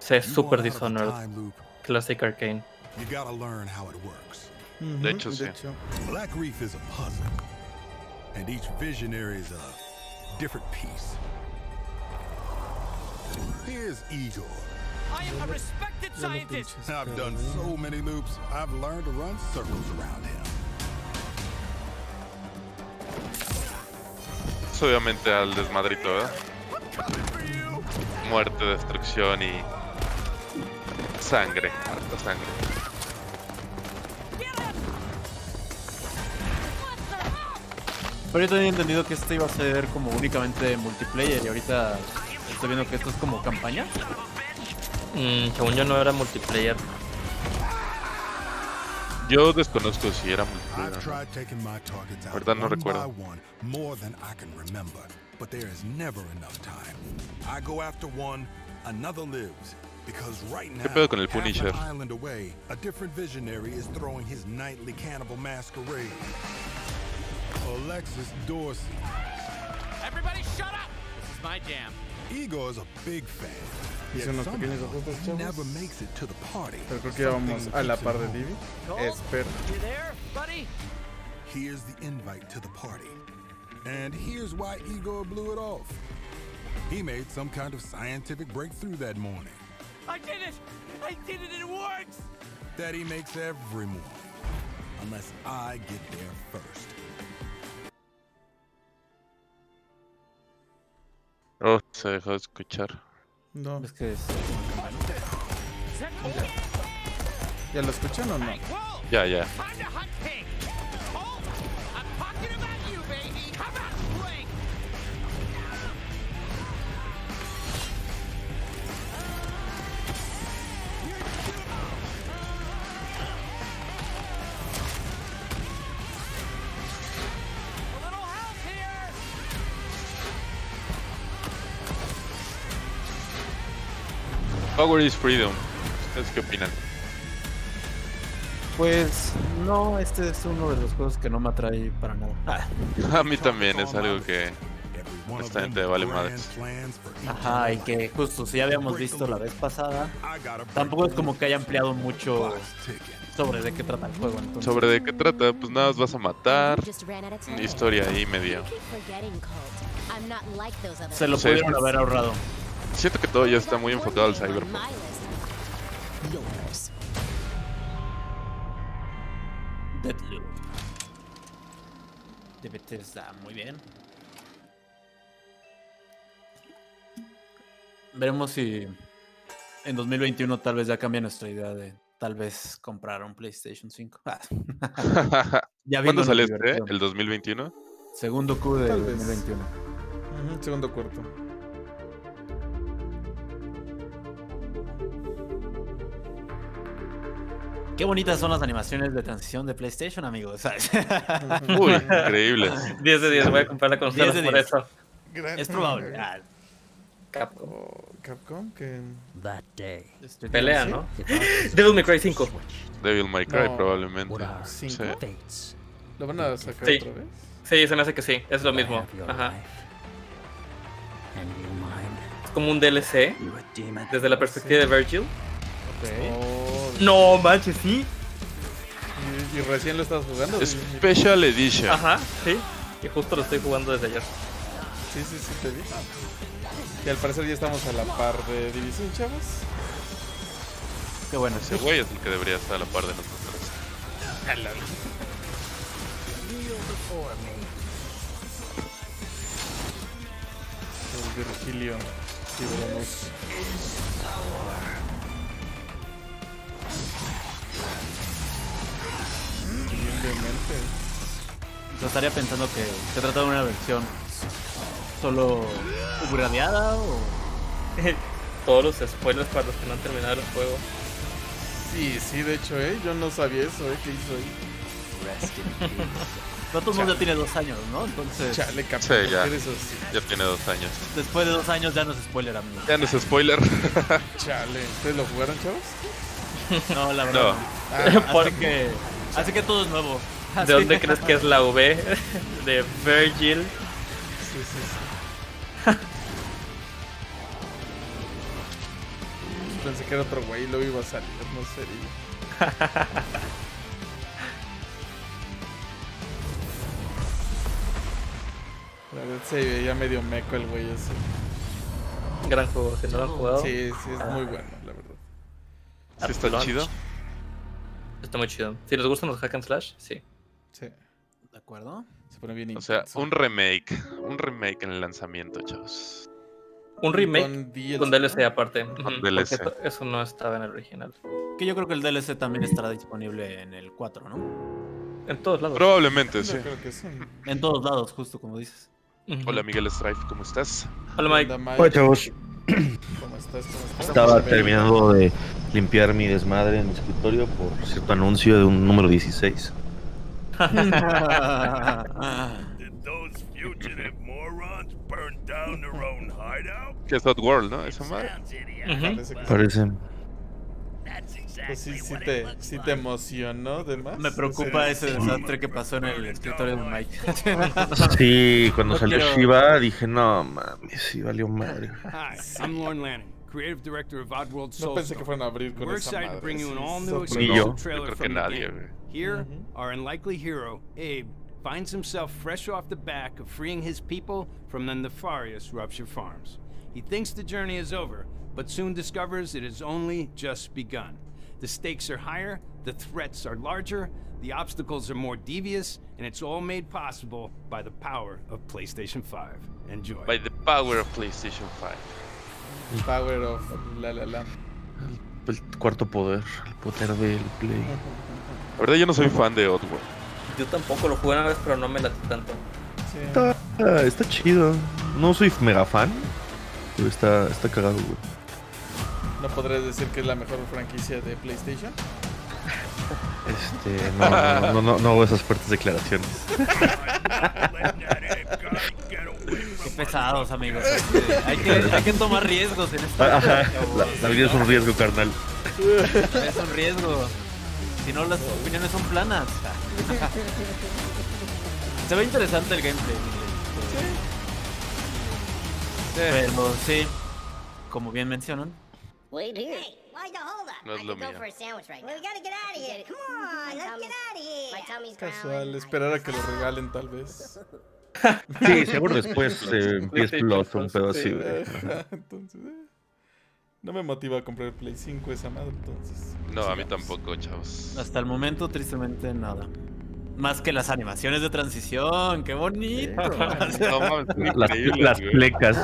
Se es
You
Super Dishonored. Classic Arcane.
You gotta learn how it works.
De hecho, sí.
Black Reef is a puzzle, and each visionary is a different piece. Here's Igor.
I am a respected scientist.
I've done so many loops, I've learned to run circles around him.
Obviamente al desmadrito, ¿verdad? Muerte, destrucción y. Sangre, harta sangre.
Pero yo tenía entendido que este iba a ser como únicamente multiplayer y ahorita estoy viendo que esto es como campaña.
Mm, según yo no era multiplayer.
Yo desconozco si era
I've
multiplayer.
tried taking my targets out
Verdad, no recuerdo.
but there is never enough time. I go after one, another lives. Because right now,
¿Qué pedo con el
half an
Punisher?
island away, a different visionary is throwing his nightly cannibal masquerade. Alexis Dorsey.
Everybody shut up! This is my jam.
Igor is a big fan.
Hice unos pequeños ajustes, chavos.
never makes it to the party.
Pero creo que ya vamos
Something
a la
keeps
par de. Divi. Espero.
You there, buddy?
Here's the invite to the party. And here's why Igor blew it off. He made some kind of scientific breakthrough that morning
I did it! I did it! It works!
that he makes every morning. Unless I get there first.
Oh, se dejó de escuchar.
No.
Es que es.
¿Ya lo escuchan o no?
Ya, ya. Power is freedom. ¿Ustedes qué opinan?
Pues no, este es uno de los juegos que no me atrae para nada.
A mí también es algo que honestamente vale madres.
Ajá, y que justo si ya habíamos visto la vez pasada, tampoco es como que haya ampliado mucho sobre de qué trata el juego. Entonces,
¿Sobre de qué trata? Pues nada, vas a matar. Una historia ahí
other
se lo
Sí.
pudieron haber ahorrado.
Siento que todo ya está muy enfocado al cyberpunk.
Deadloop. De Bethesda, muy bien. Veremos si en 2021 tal vez ya cambia nuestra idea de tal vez comprar un PlayStation 5. Ah. Ya
¿Cuándo sale este? ¿El 2021?
Segundo Q de
Tal vez.
2021.
Ujú, segundo cuarto.
Qué bonitas son las animaciones de transición de PlayStation, amigos.
Uy, increíbles.
10 de 10, voy a comprar la consola
10 de
por
10.
eso.
Gran-
Es probable. Ah,
Capcom.
Oh, Capcom, que.
That day.
Pelea,
¿sí?
¿no? Devil May Cry 5.
Devil May Cry
No.
probablemente. Sí.
¿Lo van a sacar
Sí.
otra vez?
Sí, se me hace que sí, es lo mismo. Ajá. Es como un DLC desde la perspectiva de Virgil.
Oh,
No manches, sí.
¿Y, y recién lo estás jugando?
Special Edition.
Ajá, sí. Y justo lo estoy jugando desde ayer.
Sí, sí, sí, te vi. Y al parecer ya estamos a la par de División, chavos.
Qué bueno.
Ese güey es el que debería estar a la par de nosotros.
El Virgilio. Tiburonos. Demente.
Yo estaría pensando que se trata de una versión solo upgradeada o.
Todos los spoilers para los que no han terminado el juego.
Sí, sí, de hecho, ¿eh? Yo no sabía eso, ¿eh? ¿Qué hizo ahí?
No todo el mundo ya tiene dos años, ¿no? Entonces,
Chale,
Sí, ya. tiene dos años.
después de dos años ya no es spoiler, amigo.
Ya no es spoiler.
Chale. ¿Ustedes lo jugaron, chavos?
No, la verdad.
No.
no.
Ah,
Así que, todo es nuevo.
¿De dónde crees que es la V? De Virgil.
Sí, sí, sí. Pensé que era otro güey y luego iba a salir, no sé. La verdad se veía medio meco el güey ese.
Gran juego, si no lo han jugado.
Sí, sí, es muy bueno, la verdad.
Sí está chido.
Está muy chido. Si les gustan los hack and slash, sí.
Sí,
¿De acuerdo?
se pone bien
O sea,
intenso.
un remake. Un remake en el lanzamiento, chavos.
Un remake
Con DLC.
con DLC aparte.
DLC.
Eso, no estaba en el original.
Que yo creo que el DLC también estará disponible en el 4, ¿no?
En todos lados.
Probablemente,
Yo
sí.
creo que sí.
En todos lados, justo como dices.
Hola Miguel Strife, ¿cómo estás?
Hola Mike.
Hola,
Hola chavos,
¿Cómo estás? ¿Cómo estás?
estaba terminando de limpiar mi desmadre en mi escritorio por cierto anuncio de un número 16.
Did those fugitive morons burn down their own hideout?
Que es World, ¿no? Esa madre.
Que sí.
Parece.
Pues sí, sí te, sí te emocionó de más.
Me preocupa ese desastre que pasó en el escritorio de Mike.
Sí, cuando
No
salió
quiero-
Shiva dije, no mames, sí valió madre.
Hi, I'm Lorne Lanning, creative director of Oddworld
No pensé que fueran a abrir con
We're
esa
excited
madre.
to bring you an
sí,
all-new
sorprendente.
Ni yo.
exclusive
Yo
trailer
creo que nadie.
Here, our unlikely hero, Abe,
finds himself fresh off the back of freeing his people from the nefarious Rupture Farms. He thinks the journey is over, but soon discovers it has only just begun. The stakes are higher, the threats are larger, the obstacles are more devious, and it's all made possible by the power of PlayStation 5. Enjoy.
By the power of PlayStation 5.
El power of la la la.
El cuarto poder, el poder del play.
La verdad, yo no soy fan de Oddworld.
Yo tampoco lo jugué una vez, pero no me late tanto.
Está, ah, está chido. No soy mega fan, pero está, está cagado, güey.
¿No podrías decir que es la mejor franquicia de PlayStation?
Este, no, no, no, no, no hago esas fuertes declaraciones.
Qué pesados, amigos. Hay que, hay que tomar riesgos en esta
Ajá, la, la vida es un riesgo, carnal.
Es un riesgo. Si no, las opiniones son planas. Se ve interesante el gameplay. Pero sí, como bien mencionan,
Wait here. Hey, why the hold up?
No es
I
lo
could go
mío.
for a sandwich right now. we gotta get out of here. Come on, let's get out of here. My tummy's
Casual, esperar a que lo regalen tal vez.
Sí, seguro después eh, PS Plus un pedo así, güey.
Ajá, Entonces, eh, no me motiva a comprar el Play 5 esa madre, entonces.
No, a mí tampoco, chavos.
hasta el momento tristemente nada. Más que las animaciones de transición, qué bonito.
No mames, son
Las,
increíbles,
las
güey.
plecas.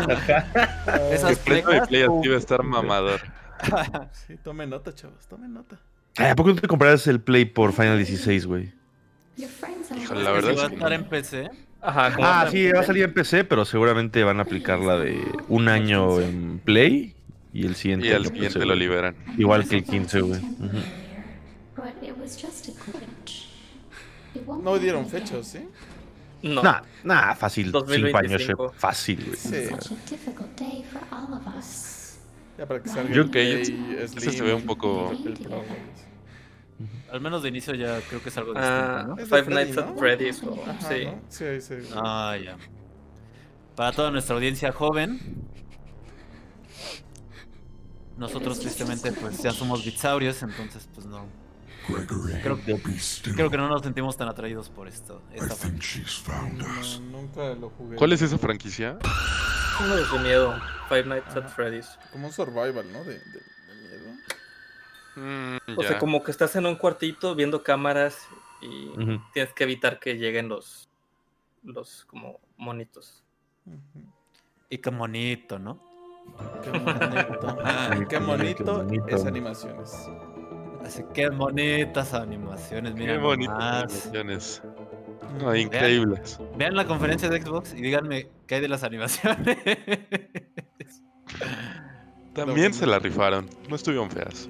Esas
El precio de
plecas,
Play así va a estar mamador.
Sí, tomen nota, chavos, tomen nota.
Ay, ¿A poco no te comprarás el Play por Final 16, güey?
Híjole, la verdad
Si va a
es que
estar en PC.
Ajá,
Ah, sí, va a salir en PC, pero seguramente van a aplicar la de un año en Play y el siguiente.
Y al
en
siguiente
PC,
lo liberan.
Igual que el 15, güey.
No dieron fechas, ¿sí?
No.
Nah, nah, fácil. 5 años, eh,
2025.
fácil, güey.
Sí. Ya para que salga
Yo-
se ve un poco-.
Al menos de inicio ya creo que es algo
Ah,
distinto, ¿no?
Five Nights at. Freddy's. o-
Ajá,
sí.
¿no? Sí, sí.
Ah, ya. Para toda nuestra audiencia joven, nosotros tristemente pues ya somos bitsaurios, entonces pues no. Creo, creo que no nos sentimos tan atraídos por esto. Esta franquicia.
No, nunca lo jugué.
¿Cuál es esa franquicia?
Uno de miedo. Five Nights at Freddy's.
Como un survival, ¿no? De, de, de miedo.
Mm,
O sea, como que estás en un cuartito viendo cámaras y tienes que evitar que lleguen los los como monitos.
Y qué bonito, ¿no?
Qué bonito. Ah, qué bonito es animaciones.
Así que bonitas animaciones,
Qué
mira
bonitas
nomás.
animaciones. No, increíbles.
Vean la conferencia de Xbox y díganme qué hay de las animaciones.
También se la rifaron. No estuvieron feas.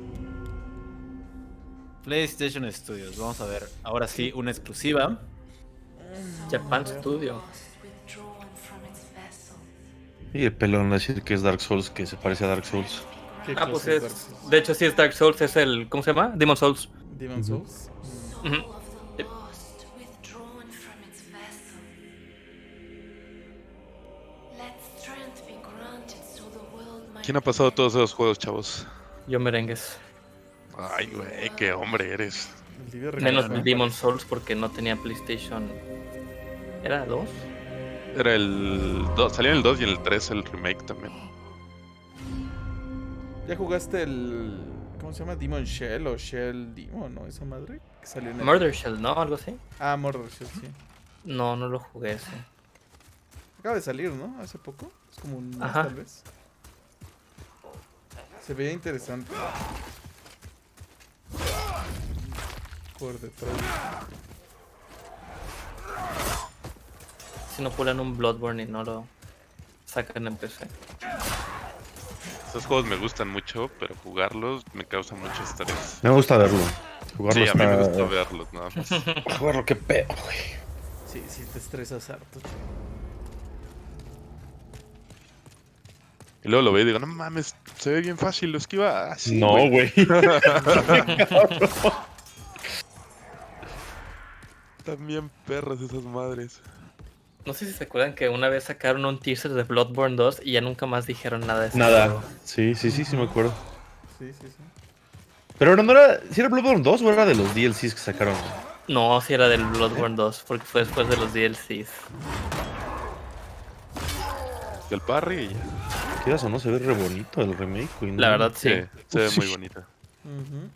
PlayStation Studios, vamos a ver. Ahora sí, una exclusiva.
Japan Studio.
Y el pelón decir que es Dark Souls, que se parece a Dark Souls.
¿Qué
Ah, pues es.
Dark Souls?
De hecho, sí es Dark Souls, es el. ¿Cómo se llama? Demon Souls.
Demon Souls.
¿Quién ha pasado todos esos juegos, chavos?
Yo merengues.
Ay, güey, qué hombre eres.
El
Menos
¿no?
Demon Souls porque no tenía PlayStation. ¿Era dos?
Era el 2, salió en el 2 y en el 3 el remake también.
¿Ya jugaste el. ¿Cómo se llama? Demon Shell o Shell Demon, ¿no? Esa madre. Que salió en el-
Murder Shell, ¿no? Algo así.
Ah, Murder Shell, sí.
No, no lo jugué ese.
Acaba de salir, ¿no? Hace poco. Es como un mes,
Ajá.
tal vez. Se veía interesante. Por detrás.
Si no pulan un Bloodborne y no lo sacan en PC.
Esos juegos me gustan mucho, pero jugarlos me causa mucho estrés.
Me gusta verlo. Jugarlo
Sí, a mí me gusta verlos, nada más.
Jugarlo, qué pedo, güey.
Sí, sí, te estresas harto.
Y luego lo veo y digo, no mames, se ve bien fácil, lo esquiva así.
No, güey.
También perras esas madres.
No sé si se acuerdan que una vez sacaron un teaser de Bloodborne 2 y ya nunca más dijeron nada de eso.
Nada. Sí, sí, sí, sí me acuerdo.
Sí, sí, sí.
Pero no era. ¿Si era Bloodborne 2 o era de los DLCs que sacaron?
No, si era del Bloodborne 2, porque fue después de los DLCs.
El parry y ya.
Quieras o no, se ve re bonito el remake.
La verdad, sí.
se ve muy bonita.
Ujú.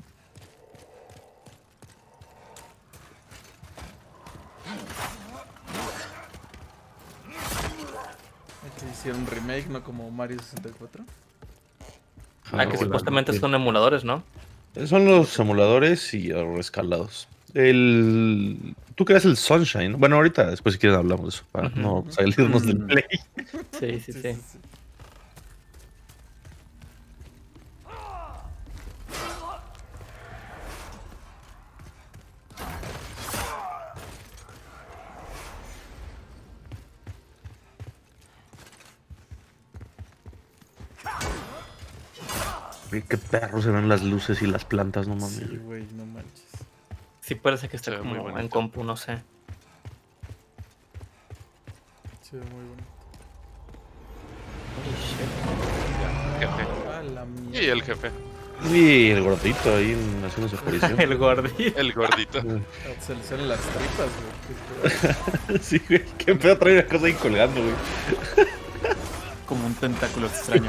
Aquí hicieron un remake, no como Mario 64.
Ah, que supuestamente son emuladores, ¿no?
Son los emuladores y los escalados. El... Tú creas el Sunshine. ¿no? Bueno, ahorita después si quieres hablamos de eso, para no salirnos del
Mm.
play.
Sí, sí, sí.
Ay, Qué perros se ven las luces y las plantas, no mames.
Sí, güey, no manches.
Sí parece que está
Se ve muy
como en compu, no sé.
Se ve muy bonito.
Jefe.
A la mierda.
Y el jefe.
Y el gordito ahí en- haciendo su aparición.
El gordito.
El gordito.
Se le salen las tripas, güey.
sí, güey. Qué pedo trae una cosa ahí colgando, güey.
Como un tentáculo extraño.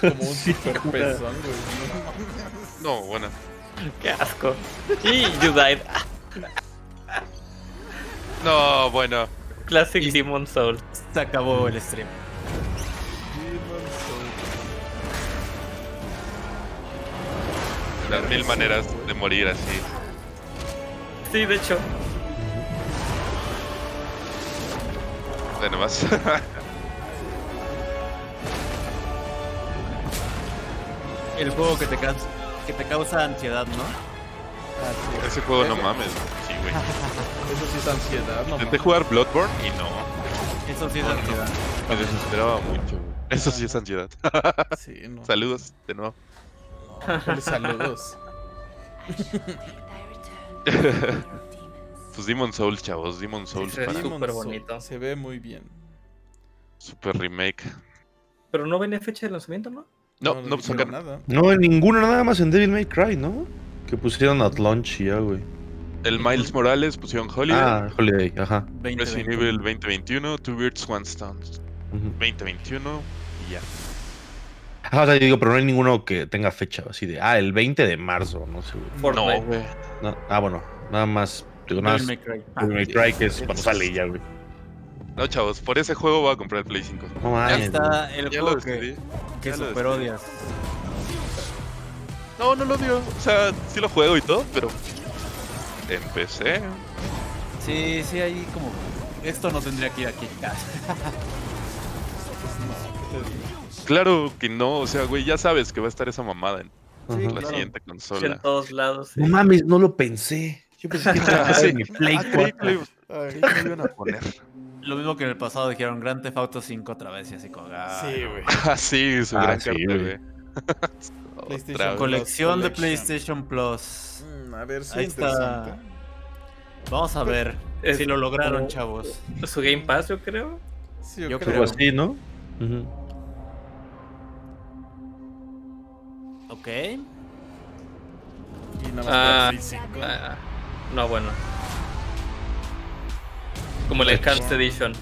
Como un
Sí,
super
como-
pezón, güey.
No, bueno.
Qué asco. Y you died.
No, bueno.
Classic Demon Soul.
Se acabó el stream.
Las mil maneras de morir así.
Sí, de hecho.
De nomás.
El juego que te, causa, que te causa ansiedad, ¿no?
Ah,
Ese juego no mames. Sí, güey.
Eso sí es ansiedad, no
Intenté
mames.
jugar Bloodborne y no.
Eso sí es ansiedad.
Me desesperaba mucho. güey. Eso sí es ansiedad.
Sí, no.
Saludos de nuevo.
¿Cuáles saludos?
pues Demon Souls, chavos. Demon
ve
para
súper bonito.
Se ve muy bien.
super remake.
Pero no venía fecha de lanzamiento, ¿no?
No,
No,
no, sacan
nada.
No, en ninguna, nada más en Devil May Cry, ¿no? Que pusieron at launch ya, güey.
el Miles Morales, pusieron Holiday.
Ah, Holiday, ajá.
Resident Evil 2021, Two Birds, One Stone.
Ujú.
2021 y ya.
Ah, o sea, yo digo, pero no hay ninguno que tenga fecha así de, ah, el 20 de marzo, no sé, güey.
No, güey.
No, ah, bueno, nada más, digo, nada
Devil
más
May Cry.
Devil May Cry, que es cuando sale ya, güey.
No, chavos, por ese juego voy a comprar el Play 5.
No
Ahí
mames.
está el
Ya
juego que, que
Ya
super odias.
No, no lo odio. O sea, sí lo juego y todo, pero empecé.
Sí, sí, ahí como. Esto no tendría que ir aquí.
Claro que no, o sea, güey, ya sabes que va a estar esa mamada en la
claro.
siguiente
En
consola.
todos lados. sí.
No mames, no lo pensé. Yo pensé que en mi Play
Ah, creí que
4.
lo- creí que lo iban a poner.
Lo mismo que en el pasado dijeron Grand Theft Auto 5 otra vez y así como. ah,
Sí, güey.
Ah, sí, su
Ah,
gran
sí,
carta,
güey.
Colección de. PlayStation Plus.
Mm, a ver, sí,
Ahí
interesante.
está. Vamos a ver
Es
si lo lograron, chavos.
Su Game Pass, yo creo.
Sí, yo,
Yo
creo.
Algo así, ¿no? Ujú.
Ok.
Y nada más
Ah,
para Play 5.
ah, no, bueno. Como el Enhanced Edition.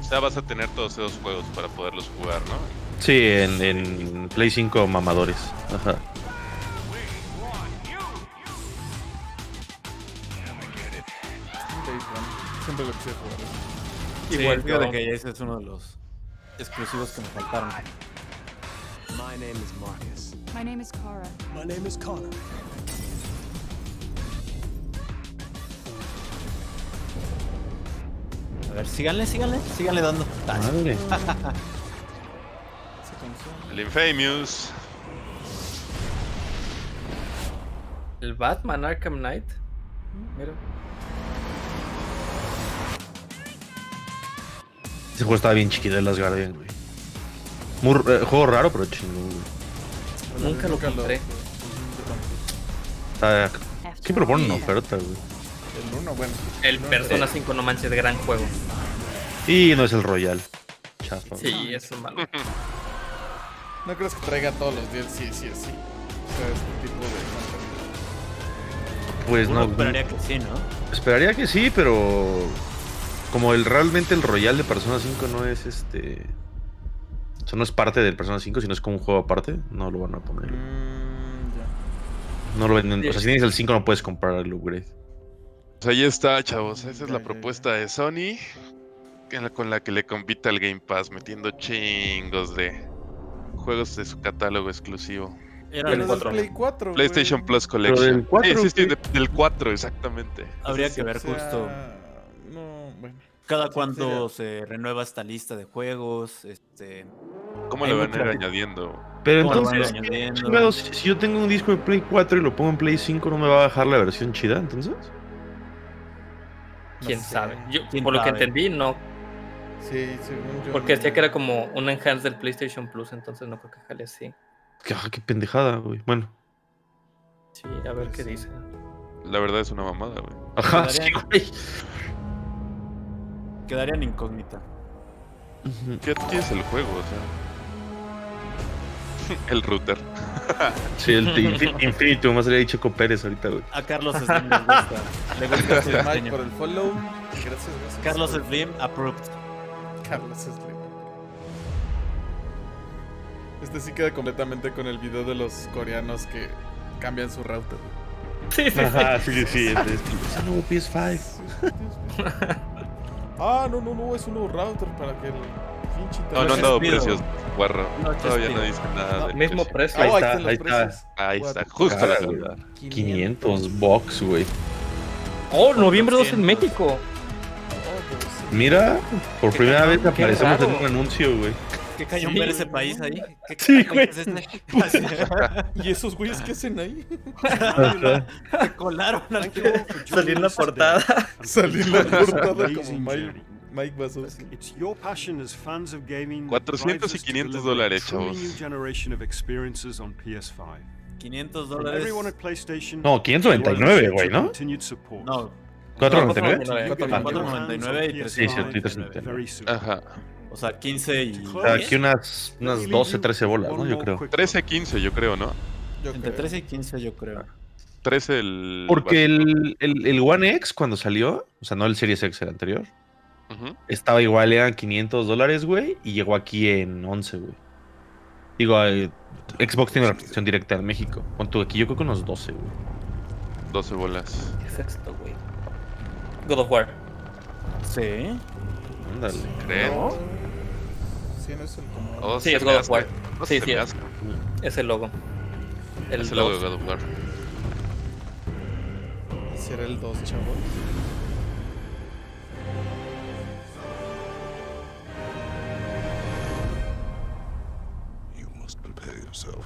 O sea, vas a tener todos esos juegos para poderlos jugar, ¿no?
Sí, en, en Play 5 mamadores. Ajá.
Siempre lo quise jugar.
Sí,
Igual
fíjate que ese es uno de los exclusivos que me faltaron.
My name is Marcus.
My name is Kara.
My name is Connor.
A ver, síganle, síganle, síganle dando.
Madre.
El Infamous.
El Batman Arkham Knight. Mira.
Ese juego estaba bien chiquito de las Guardian, güey. Muy, eh, juego raro, pero chingón, güey.
Nunca lo compré.
Siempre lo ponen en oferta, güey.
El 1, bueno.
El Persona 5, no manches, gran juego.
Y no es el Royal. Chafa.
Sí, eso es malo.
No crees que traiga todos los días, sí, sí, sí. O sea, este tipo de
Pues
Uno
no.
esperaría que sí, ¿no?
Esperaría que sí, pero como el realmente el Royal de Persona 5 no es este. O sea, no es parte del Persona 5, sino es como un juego aparte, no lo van a poner. No lo venden. O sea, si tienes el 5 no puedes comprar el upgrade.
Pues ahí está, chavos. Esa es la propuesta de Sony con la que le compite al Game Pass, metiendo chingos de juegos de su catálogo exclusivo.
Era el
del
4.
Play 4.
PlayStation. Plus Collection.
del 4,
sí, sí, sí,
güey.
de- del 4, exactamente.
Habría que ver
o sea,
justo
No, bueno.
cada
Sí,
cuánto se renueva esta lista de juegos. Este,
¿Cómo le van a ir añadiendo?
Pero
¿Cómo lo van
entonces,
añadiendo?
si yo tengo un disco de Play 4 y lo pongo en Play 5, ¿no me va a bajar la versión chida entonces?
¿Quién
sé.
sabe? Yo,
¿Quién
por lo que entendí, no.
Sí, según yo.
Porque
no.
decía que era como un enhance del PlayStation Plus, entonces no creo que jale así.
Ah, qué pendejada, güey. Bueno.
Sí, a ver qué dice.
La verdad es una mamada, güey.
Ajá, sí, güey.
quedaría en incógnita.
¿Qué quieres el juego? O sea. El router.
Sí, el Infin- Infinity, más le Checo Pérez ahorita, güey.
A Carlos Slim le gusta. Le gusta
Gracias, Mike, por el follow. Gracias, gracias.
Carlos Slim approved.
Carlos Slim. Este sí queda completamente con el video de los coreanos que cambian su router.
Sí, sí,
Ajá, sí, sí. Es, un nuevo PS5.
Ah, no, no, no, es un nuevo router para que el
No, no han dado precios, guarro.
No,
Todavía no dicen nada.
Mismo
precio.
precio.
Oh,
Ahí
ahí
está,
están los
ahí está.
Ahí está, justo la
Cara, güey.
verdad.
500 box, güey.
Oh, noviembre 2 en México.
Mira, por
Qué
primera
cabrón,
vez
qué
aparecemos en
raro.
un anuncio, güey.
Qué cañón
Sí.
ver ese país ahí. ¿Qué
Sí,
país
güey.
es este?
¿Y esos güeyes qué hacen ahí?
Se colaron al
Salí en la portada.
Salí en la portada como
Amazing.
Mike Wazowski.
It's your passion as fans of gaming. that
400
drives
y
us to
500
deliver a
dólares, chavos.
new generation of experiences on PS5.
500
From
dólares.
everyone at PlayStation.
No, 599, güey, ¿no?
Continued support.
No,
499.
You get
Ah,
in your
499 y
hands on
Sí, sí,
PS5
ahorita es el
very soon.
Ajá.
o sea, 15 y.
Aquí unas, unas 12, 13 bolas, ¿no? Yo creo.
13, 15, yo creo, ¿no?
Entre
creo.
13 y 15, yo creo.
13 el.
Porque el, el, el One X cuando salió, o sea, no el Series X, el anterior,
Ujú.
estaba igual, eran 500 dólares, güey, y llegó aquí en 11, güey. Digo, eh, Xbox tiene representación directa en México. ¿Cuánto aquí? Yo creo que unos 12, güey.
12 bolas.
¿Qué es esto, güey? God of War.
Sí.
Ándale.
¿Creen?
¿No? Sí, no es el como.
Oh,
Sí, es God of. War.
No
Sí, sí, es. el logo. El
Es el logo de
2.
God of War.
¿Será el 2, chavos?
Yourself.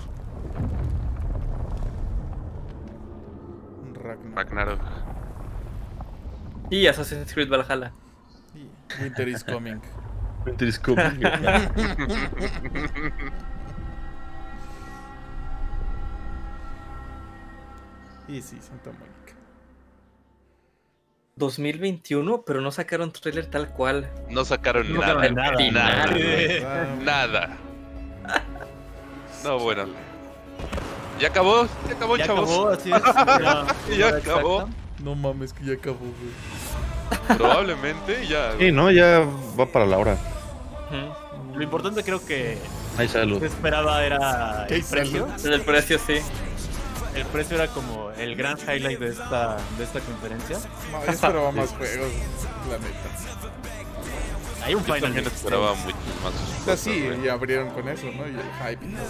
Ragnarok.
Ragnarok.
Y Assassin's Creed Valhalla.
Winter is coming.
Winter is coming,
y sí, Santa Mónica.
2021, pero no sacaron trailer tal cual.
No sacaron
No
nada.
nada.
Nada.
Ah,
Nada. No, bueno. ¿Ya acabó? ¿Ya acabó,
Ya
chavos?
acabó, así es. Ya,
acabó.
exacta.
No mames, que ya acabó, güey.
Probablemente ya.
Sí, no, ya va para la hora.
Lo importante creo que
Ahí salud.
se esperaba era
¿Qué
el precio.
salud?
El precio sí.
El precio era como el gran highlight de esta, de esta conferencia.
No, yo esperaba más juegos, la neta.
Hay un
Yo
final.
también esperaba mucho más.
O sea, sí, y abrieron con eso, ¿no? Y el hype y todo,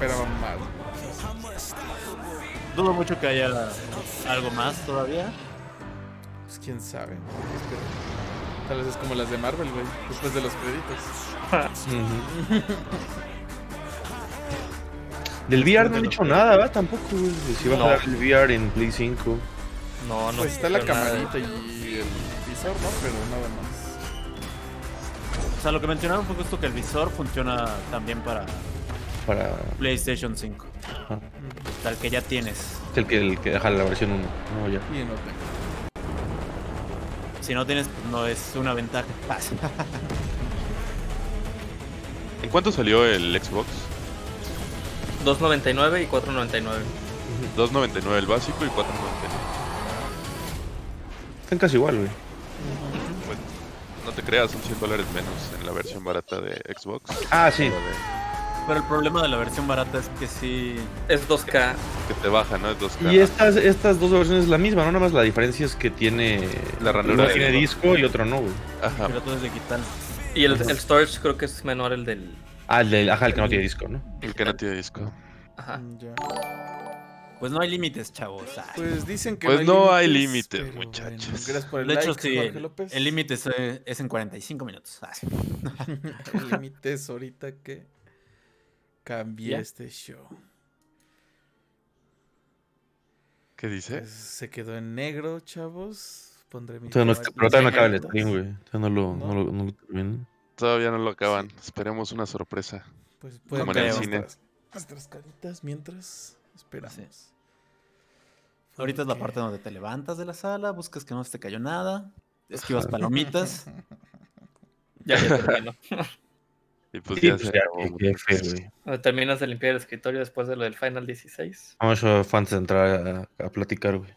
pero esperaba más.
Dudo mucho que haya algo más todavía.
Pues quién sabe. Tal vez es como las de Marvel, güey. Después de los créditos.
Del VR no han dicho nada, ¿verdad? Tampoco, Si va a
No.
jugar el VR en Play 5.
No, no.
Pues está la
nada.
camarita y el visor, ¿no? Pero nada más.
O sea, lo que mencionaba un poco esto que el visor funciona también para
Para
PlayStation 5.
Ajá.
O sea, el que ya tienes.
el que, el que deja la versión 1. No, ya.
Y tengo.
Si no tienes, pues, no es una ventaja.
¿En cuánto salió el Xbox?
2.99 y 4.99.
2.99 el básico y 4.99.
Están casi igual, güey.
Pues, no te creas, son 100 dólares menos en la versión barata de Xbox.
Ah, sí.
Pero el problema de la versión barata es que sí.
Es 2K.
Que te baja, ¿no? Es 2K.
Y estas, estas dos versiones es la misma, ¿no? Nada más la diferencia es que tiene.
La ranura
tiene
disco.
disco y otro no, güey.
Ajá.
Pero todo es digital.
Y el, el storage creo que es menor el del.
Ah, el, del- ajá, el que no tiene disco, ¿no?
El que no tiene disco.
Ajá.
Ya.
Pues no hay límites, chavos. Ay.
Pues dicen que
Pues no hay
límites,
límites,
pero
muchachos.
bueno, gracias por el
De hecho, sí,
Jorge
el,
López.
el límite es, es en 45 minutos. Ay.
El límite es ahorita que cambie
¿Ya?
este show.
¿Qué dice?
Pues, se quedó en negro, chavos. Pondré mi
Todavía no,
cámara
pero todavía no acaba el stream, güey. No lo, no lo, no lo terminan.
Todavía no lo acaban. Esperemos una sorpresa.
Pues pueden
Como en el
ver
cine.
nuestras, nuestras caritas mientras esperamos.
Ahorita es la parte donde te levantas de la sala, buscas que no se te cayó nada, esquivas palomitas.
Ya, ya terminó.
Y pues
Sí,
ya
pues
se acabó,
terminas de limpiar el escritorio después de lo del Final 16.
Vamos a fue antes de entrar a, a platicar, güey.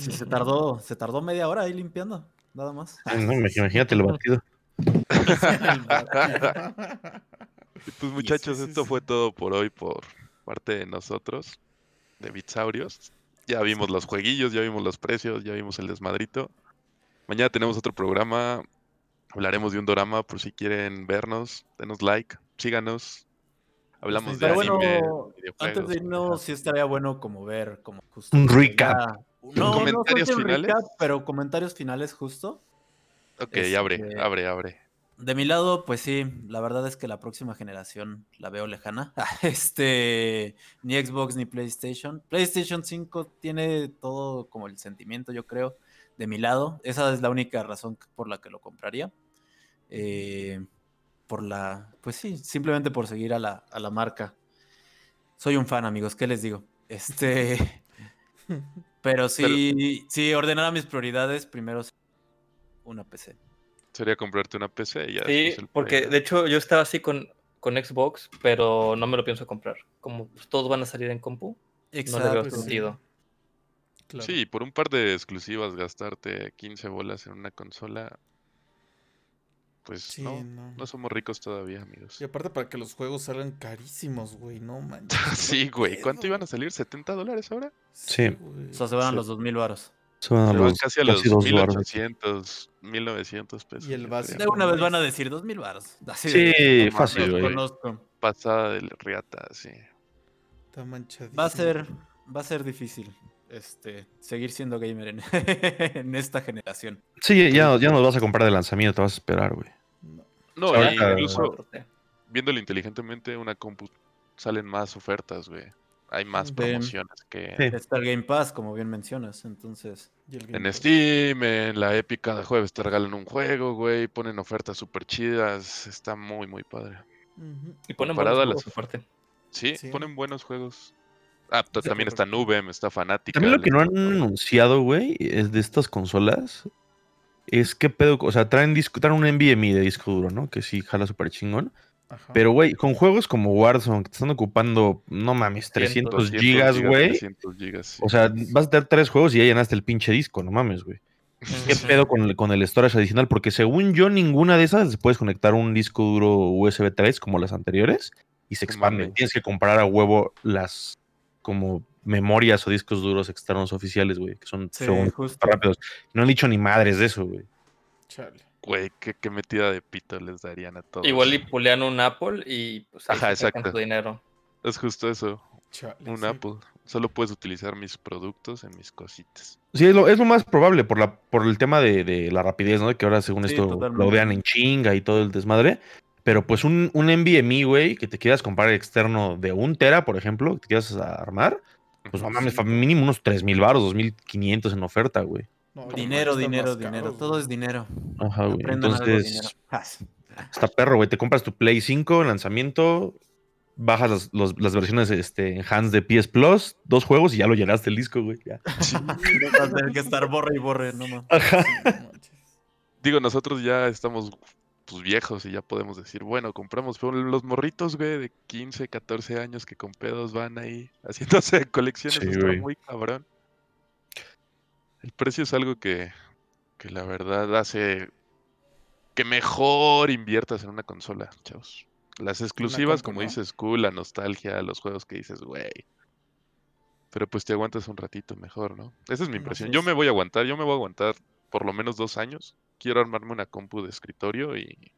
Sí, se tardó, se tardó media hora ahí limpiando, nada más.
No, imag- imagínate el batido.
Y pues muchachos, esto fue todo por hoy por parte de nosotros, de Bitsaurios. Ya vimos los jueguillos, ya vimos los precios, ya vimos el desmadrito. Mañana tenemos otro programa. Hablaremos de un drama por si quieren vernos. Denos like, síganos. Hablamos de
Pero
anime,
bueno, antes de irnos, sí estaría bueno como ver como justo.
Un recap.
ya- No,
¿Comentarios
no
finales?
recap, pero comentarios finales justo.
Ok,
Este,
abre, abre, abre.
De mi lado, pues sí, la verdad es que la próxima generación la veo lejana. Este, ni Xbox ni PlayStation. PlayStation 5 tiene todo como el sentimiento, yo creo, de mi lado. Esa es la única razón por la que lo compraría. Eh, por la, pues sí, simplemente por seguir a la, a la marca. Soy un fan, amigos, ¿qué les digo? Este, pero sí, sí, ordenara mis prioridades, primero una PC.
Sería comprarte una PC y ya
Sí, porque de hecho yo estaba así con, con Xbox, pero no me lo pienso comprar. Como pues, todos van a salir en compu, no le
Exacto,
veo
sí.
sentido.
Sí, por un par de exclusivas gastarte 15 bolas en una consola. Pues
Sí,
no,
no.
no somos ricos todavía, amigos.
Y aparte para que los juegos salgan carísimos, güey, no manches.
Sí, güey. ¿Cuánto iban a salir? ¿70 dólares ahora?
Sí.
güey.
O sea, se van a
Sí.
los 2000 varos.
Se van a
Se van
los
casi a los
casi dos baros.
1800, 1900 pesos.
Y el
creo.
De una vez van a decir 2000 varos. Así
Sí,
de-
fácil,
los
güey.
conozco.
Pasada del riata, sí.
Está manchadísimo.
Va a ser, va a ser difícil este, seguir siendo gamer en, en esta generación.
Sí, ya, ya no lo vas a comprar de lanzamiento, te vas a esperar, güey.
No, y incluso viéndolo inteligentemente, una compu salen más ofertas, güey. Hay más promociones que
Sí.
Está el Game Pass, como bien mencionas, entonces.
En
Pass.
Steam, en la Epic cada jueves te regalan un juego, güey. Ponen ofertas súper chidas. Está muy, muy padre.
Y ponen
Comparado
buenos juegos aparte.
Sí,
Sí.
ponen buenos juegos. Ah,
Sí,
también está. Nubem, está Fanática.
También lo que no han anunciado, güey, es de estas consolas. Es que pedo, o sea, traen, disco, traen un NVMe de disco duro, ¿no? Que sí jala súper chingón.
Ajá.
Pero, güey, con juegos como Warzone, que te están ocupando, no mames, 300 gigas, güey.
300 gigas. sí.
O sea, vas a tener tres juegos y ya llenaste el pinche disco, no mames, güey. ¿Qué pedo con el, con el storage adicional? Porque según yo, ninguna de esas puedes conectar un disco duro USB 3 como las anteriores y se expande.
mames.
Tienes que comprar a huevo las como memorias o discos duros externos oficiales, güey, que son
Sí,
según, rápidos. No han dicho ni madres de eso, güey.
Chale.
Güey, qué, qué metida de pito les darían a todos.
Igual y pulean un Apple y pues ahí
Ajá,
se
exacto.
su dinero.
Es justo eso.
Chale,
Un
sí.
Apple. Solo puedes utilizar mis productos en mis cositas.
Sí, es lo, es lo más probable por, la, por el tema de, de la rapidez, ¿no? Que ahora, según
Sí,
esto,
totalmente.
lo vean en chinga y todo el desmadre. Pero pues un, un NVMe, güey, que te quieras comprar externo de un tera, por ejemplo, que te quieras armar, pues no mames, mínimo unos 3 mil baros, 2.500 en oferta, güey.
No,
Dinero, dinero, dinero. Todo es dinero.
Ajá, güey.
Aprendan algo de
Entonces,
dinero. Ah,
está perro, güey. Te compras tu Play 5 en lanzamiento, bajas las, los- las versiones este, enhanced de PS Plus, dos juegos y ya lo llenaste el disco, güey. ya.
Vas a tener que estar borre y borre, no mames.
Digo, nosotros ya estamos pues viejos y ya podemos decir, bueno, compramos pero los morritos, güey, de 15, 14 años que con pedos van ahí haciéndose colecciones,
Sí,
está muy cabrón. El precio es algo que, que la verdad hace que mejor inviertas en una consola, chavos. Las exclusivas, como dices, cool, la nostalgia, los juegos que dices, güey. Pero pues te aguantas un ratito mejor, ¿no? Esa es mi impresión. Yo me voy a aguantar, yo me voy a aguantar por lo menos dos años. Quiero armarme una compu de escritorio y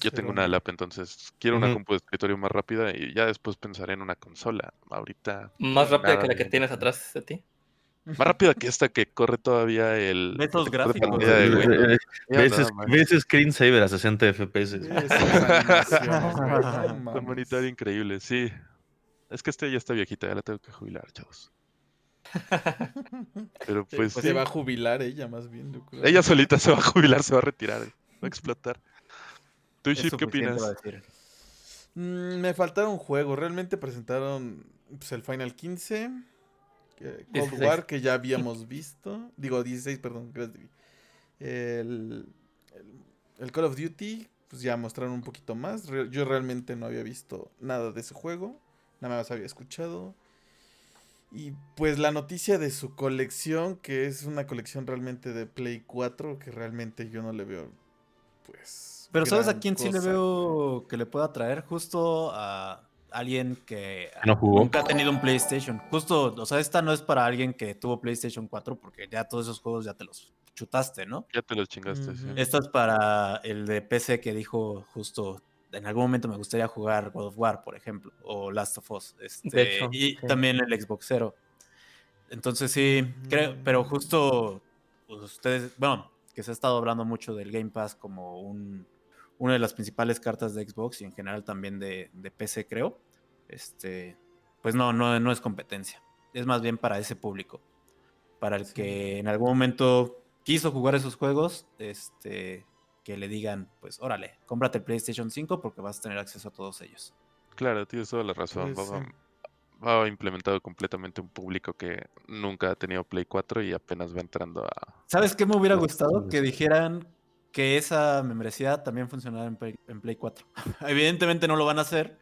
yo tengo una lap, entonces quiero una compu de escritorio más rápida y ya después pensaré en una consola. Ahorita.
Más rápida que la que tienes atrás de ti.
Más rápida que esta que corre todavía el. De
gráficos,
de
Eh, eh, Ves, screensaver a 60 FPS.
mames.
monitor increíble, sí. Es que esta ya está viejita, ya la tengo que jubilar, chavos. Pero
Sí,
pues,
se va a jubilar ella más bien, yo creo.
Ella solita se va a jubilar, se va a retirar, va a explotar. ¿Tú, Ship, qué opinas?
Mm, me faltaron juegos. Realmente presentaron pues, el Final 15. Cold
16.
War, que ya habíamos visto. Digo, 16, perdón. El, el, Call of Duty, pues ya mostraron un poquito más. Yo realmente no había visto nada de ese juego. Nada más había escuchado. Y pues la noticia de su colección, que es una colección realmente de Play 4, que realmente yo no le veo, pues...
Pero ¿sabes a quién sí le veo que le pueda traer? Justo a alguien que
no jugó.
nunca ha tenido un PlayStation. Justo, o sea, esta no es para alguien que tuvo PlayStation 4 porque ya todos esos juegos ya te los chutaste, ¿no?
Ya te los chingaste, sí.
Esta es para el de PC que dijo justo, en algún momento me gustaría jugar God of War, por ejemplo, o Last of Us. Este,
hecho,
y
sí.
también el Xboxero. Entonces sí, creo, pero justo pues, ustedes, bueno, que se ha estado hablando mucho del Game Pass como un, una de las principales cartas de Xbox y en general también de, de PC, creo. Este, pues no, no, no es competencia. Es más bien para ese público. Para el que en algún momento quiso jugar esos juegos, este, que le digan, pues órale, cómprate el PlayStation 5 porque vas a tener acceso a todos ellos.
Claro, tienes toda la razón.
Pues,
va,
sí.
va- va implementado completamente un público que nunca ha tenido Play 4 y apenas va entrando a.
¿Sabes qué me hubiera gustado? Que dijeran que esa membresía también funcionara en Play, en Play 4. Evidentemente no lo van a hacer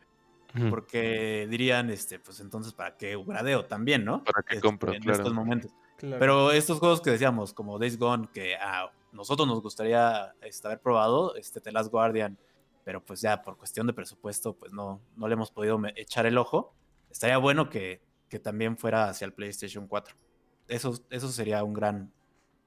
porque dirían, este, pues entonces, ¿para qué gradeo también, no?
¿Para qué
Este,
compro?
En
Claro.
estos momentos.
Claro.
Pero estos juegos que decíamos, como Days Gone, que a nosotros nos gustaría este, haber probado, este The Last Guardian, pero pues ya por cuestión de presupuesto, pues no, no le hemos podido echar el ojo. Estaría bueno que, que también fuera hacia el PlayStation 4. Eso, eso sería un gran,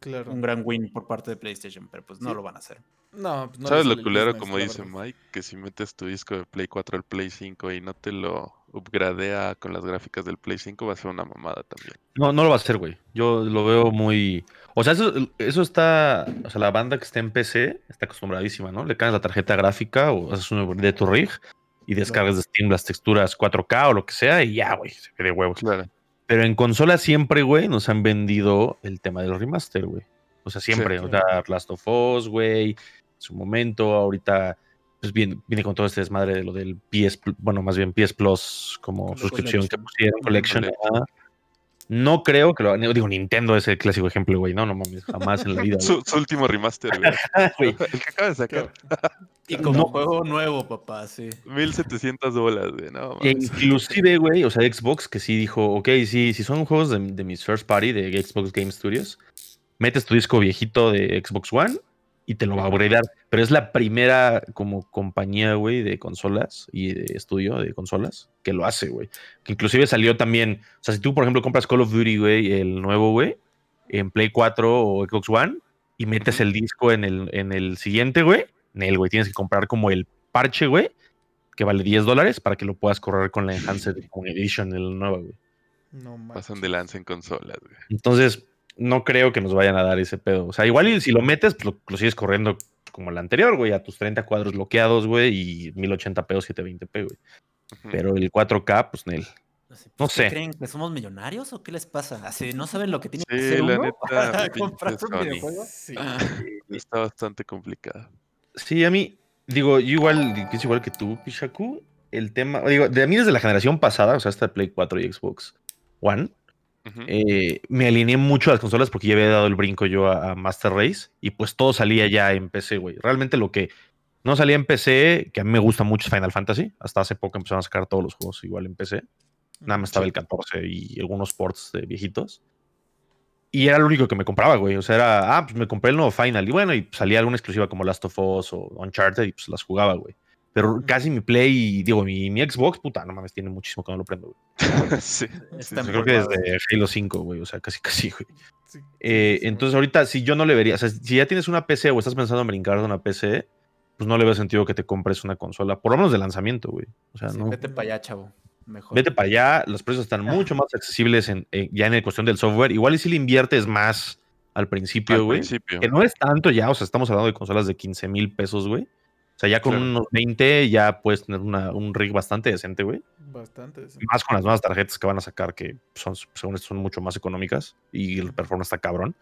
Claro.
un gran win por parte de PlayStation, pero pues no
Sí.
lo van a hacer.
No, pues no
¿Sabes lo culero, como dice. Mike? Que si metes tu disco de Play 4 al Play 5 y no te lo upgradea con las gráficas del Play 5, va a ser una mamada también.
No, no lo va a hacer, güey. Yo lo veo muy. O sea, eso, eso está. O sea, la banda que está en PC está acostumbradísima, ¿no? Le cambias la tarjeta gráfica o haces un de tu rig y descargas de Steam las texturas 4K o lo que sea y ya, güey. Se ve de huevos.
Claro.
Pero en consola siempre, güey, nos han vendido el tema del remaster, güey. O sea, siempre. o sea, Last of Us, güey. En su momento, ahorita. Pues viene, viene con todo este desmadre de lo del PS, bueno, más bien PS Plus como suscripción que pusieron, collection. No creo que lo. Digo, Nintendo es el clásico ejemplo, güey. No, no mames, jamás en la vida.
Su, su último remaster, güey. El que acaba de sacar.
Y como
No.
juego nuevo, papá, sí.
1700 bolas, güey. No, mames.
inclusive, güey, o sea, Xbox que sí dijo, ok, sí, si son juegos de, de mis first party de Xbox Game Studios, metes tu disco viejito de Xbox One y te lo va a upgradear. Pero es la primera como compañía, güey, de consolas y de estudio de consolas que lo hace, güey. Que inclusive salió también, o sea, si tú, por ejemplo, compras Call of Duty, güey, el nuevo, güey, en Play 4 o Xbox One y metes el disco en el, en el siguiente, güey, en el, güey, tienes que comprar como el parche, güey, que vale 10 dólares para que lo puedas correr con la Enhanced Edition, el nuevo, güey.
No.
Pasan de lanza en consolas, güey.
Entonces, no creo que nos vayan a dar ese pedo. O sea, igual y si lo metes, pues lo, lo sigues corriendo como el anterior, güey, a tus 30 cuadros bloqueados, güey, y 1080p o 720p, güey.
Ujú.
Pero el 4K, pues, Nel. No
pues, ¿qué
sé.
¿Creen que somos millonarios o qué les pasa? Así, ¿no saben lo que tiene que
Sí,
hacer
la
uno
neta,
para comprar un
Sony.
videojuego?
Sí.
Está bastante complicado.
Sí, a mí, digo, yo igual, es igual que tú, Pishaku, el tema, digo, de a mí desde la generación pasada, o sea, hasta Play 4 y Xbox One, eh, me alineé mucho a las consolas porque ya había dado el brinco yo a, a Master Race y pues todo salía ya en PC, güey. Realmente lo que no salía en PC, que a mí me gusta mucho es Final Fantasy. Hasta hace poco empezaron a sacar todos los juegos igual en PC. Nada más estaba el 14 y algunos ports de viejitos. Y era lo único que me compraba, güey. O sea, era, ah, pues me compré el nuevo Final. Y bueno, y salía alguna exclusiva como Last of Us o Uncharted y pues las jugaba, güey. Pero casi mi Play, digo, mi, mi Xbox, puta, no mames, tiene muchísimo que no lo prendo, güey.
sí.
Sí, yo creo que desde Halo 5, güey. O sea, casi, casi, güey. Eh, entonces, ahorita, si yo no le vería, o sea, si ya tienes una PC o estás pensando en brincar de una PC, pues no le veo sentido que te compres una consola, por lo menos de lanzamiento, güey. O sea,
Sí,
no.
Vete para allá, chavo. Mejor.
Vete para allá, los precios están mucho más accesibles en, en- ya en el cuestión del software. Igual y si le inviertes más al principio,
Al
güey.
principio.
Que no es tanto ya, o sea, estamos hablando de consolas de 15 mil pesos, güey. O sea, ya con
Claro.
unos 20 ya puedes tener una- un rig bastante decente, güey.
Bastante. sí.
Más con las nuevas tarjetas que van a sacar, que son, según esto, son mucho más económicas y el performance está cabrón.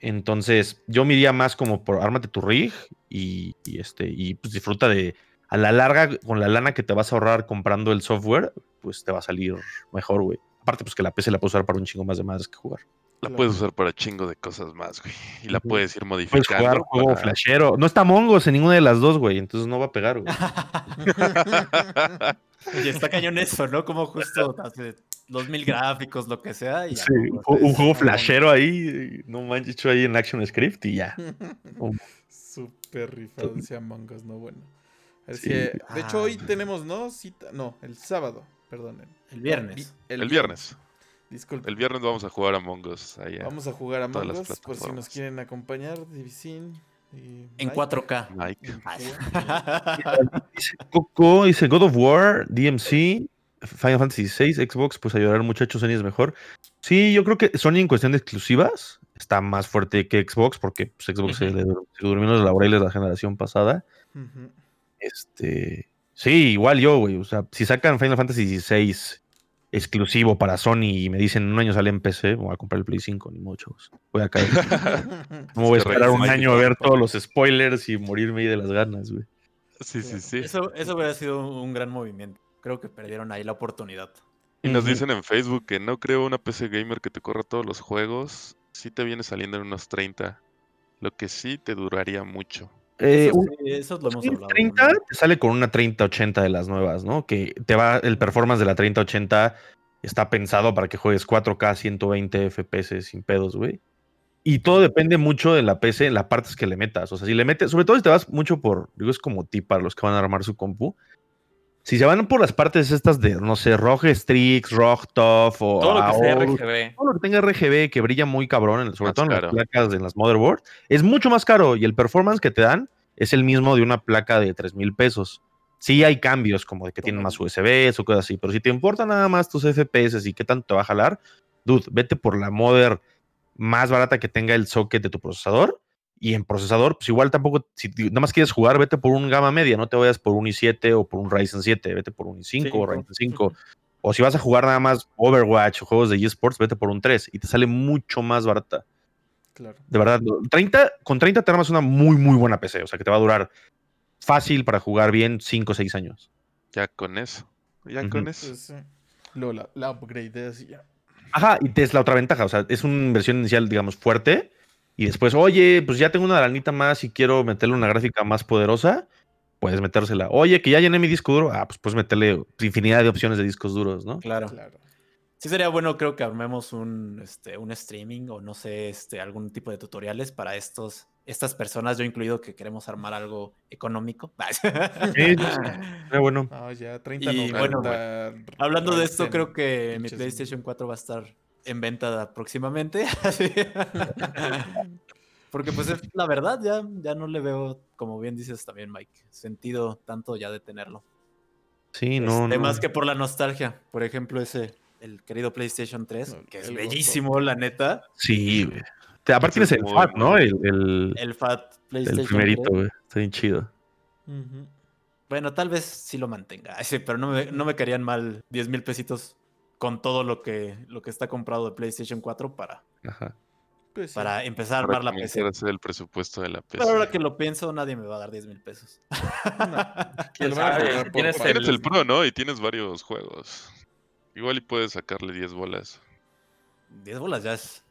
Entonces, yo me iría más como por ármate tu rig y, y este, y pues disfruta de. A la larga, con la lana que te vas a ahorrar comprando el software, pues te va a salir mejor, güey. Aparte, pues que la PC la puedes usar para un chingo más de madres que jugar.
La puedes usar para chingo de cosas más, güey. Y la puedes ir
Puedes
modificando.
jugar juego
para-
flashero. No está Mongos en ninguna de las dos, güey. Entonces no va a pegar, güey.
Y está cañón eso, ¿no? Como justo hace los mil gráficos, lo que sea. Y ya,
Sí,
¿no?
un, un juego flashero ahí, no manches, hecho ahí en Action Script y ya. Um,
Súper rifado ese Among Us, no bueno. Así
Sí.
que, de hecho,
Ah.
hoy tenemos, ¿no? Cita, no, el sábado, perdonen.
El viernes.
Vi-
El, viernes.
Disculpe.
El viernes vamos a jugar a Mongos. Allá.
Vamos a jugar a Among Us, por si nos quieren acompañar, Divisin. y
En
Mike.
4K.
Mike.
Dice Coco, dice God of War, DMC, Final Fantasy VI, Xbox, pues a llorar muchachos, Sony es mejor. Sí, yo creo que Sony en cuestión de exclusivas está más fuerte que Xbox porque pues, Xbox se, le, se durmió los laureles la generación pasada. Este, sí, igual yo, güey. O sea, si sacan Final Fantasy XVI exclusivo para Sony y me dicen en un año sale en PC, voy a comprar el Play 5, ni mucho. Voy a caer. No voy a esperar un año a ver todos los spoilers y morirme ahí de las ganas, güey.
Sí, sí, sí.
Eso, eso hubiera sido un gran movimiento. Creo que perdieron ahí la oportunidad.
Y nos dicen en Facebook que no creo una PC gamer que te corra todos los juegos. Sí te viene saliendo en unos 30. Lo que sí te duraría mucho.
Eh,
Eso,
un-
sí, eso lo hemos
Sí,
hablado.
30
también.
te sale con una 3080 de las nuevas, ¿no? Que te va, el performance de la 3080 está pensado para que juegues 4K 120 FPS sin pedos, güey. Y todo depende mucho de la PC, en las partes que le metas. O sea, si le metes, sobre todo si te vas mucho por, digo, es como tip para los que van a armar su compu. Si se van por las partes estas de, no sé, ROG Strix, ROG Tough o
Todo lo que sea RGB.
todo lo que tenga RGB que brilla muy cabrón, en- sobre
Más
todo en las placas, en las motherboard, es mucho más caro y el performance que te dan es el mismo de una placa de 3 mil pesos. Sí hay cambios como de que tienen más USBs o cosas así, pero si te importa nada más tus FPS y qué tanto te va a jalar, dude, vete por la mother más barata que tenga el socket de tu procesador y en procesador, pues igual tampoco, si nada más quieres jugar, vete por un gama media, no te vayas por un i7 o por un Ryzen 7, vete por un i5 o
Cinco.
Ryzen 5. O si vas a jugar nada más Overwatch o juegos de eSports, vete por un 3 y te sale mucho más barata.
Claro.
De verdad, no, 30, con 30 te armas una muy, muy buena PC. O sea, que te va a durar fácil para jugar bien 5 o 6 años.
Ya con eso. Ya con eso.
Pues, sí. Luego la, la upgradeas y ya.
Ajá, y te es la otra ventaja. O sea, es una inversión inicial, digamos, fuerte. Y después, oye, pues ya tengo una lanita más y quiero meterle una gráfica más poderosa. Puedes metérsela. Oye, que ya llené mi disco duro. Ah, pues puedes meterle infinidad de opciones de discos duros, ¿no?
Claro.
Claro.
Sí sería bueno, creo que armemos un, este, un streaming o no sé, este, algún tipo de tutoriales para estos, estas personas, yo incluido, que queremos armar algo económico.
Sí, sí, bueno.
No, ya 30
Y
no
bueno,
cuenta
Hablando de esto, creo que mi PlayStation 4 va a estar en venta próximamente. Porque pues es la verdad, ya, ya no le veo, como bien dices también, Mike, sentido tanto ya de tenerlo.
Sí, no.
Este,
no.
Más que por la nostalgia. Por ejemplo, ese, el querido PlayStation 3,
No,
que es
el
bellísimo, la neta.
Sí, güey. Te- Aparte tienes
es
el FAT, ¿no? El, el,
El Fat
el
PlayStation
primerito,
3.
güey. Está bien chido.
Bueno, tal vez sí lo mantenga. Sí, pero no me, no me caerían mal 10 mil pesitos con todo lo que, lo que está comprado de PlayStation 4 para,
Ajá.
Pues sí.
para empezar a
Para
armar la PC.
hacer el presupuesto de la PC.
Pero ahora que lo pienso, nadie me va a dar 10 mil pesos.
Sabe?
por
Tienes
el pro, ¿no? Y tienes varios juegos. Igual y puedes sacarle 10 bolas.
10 bolas ya es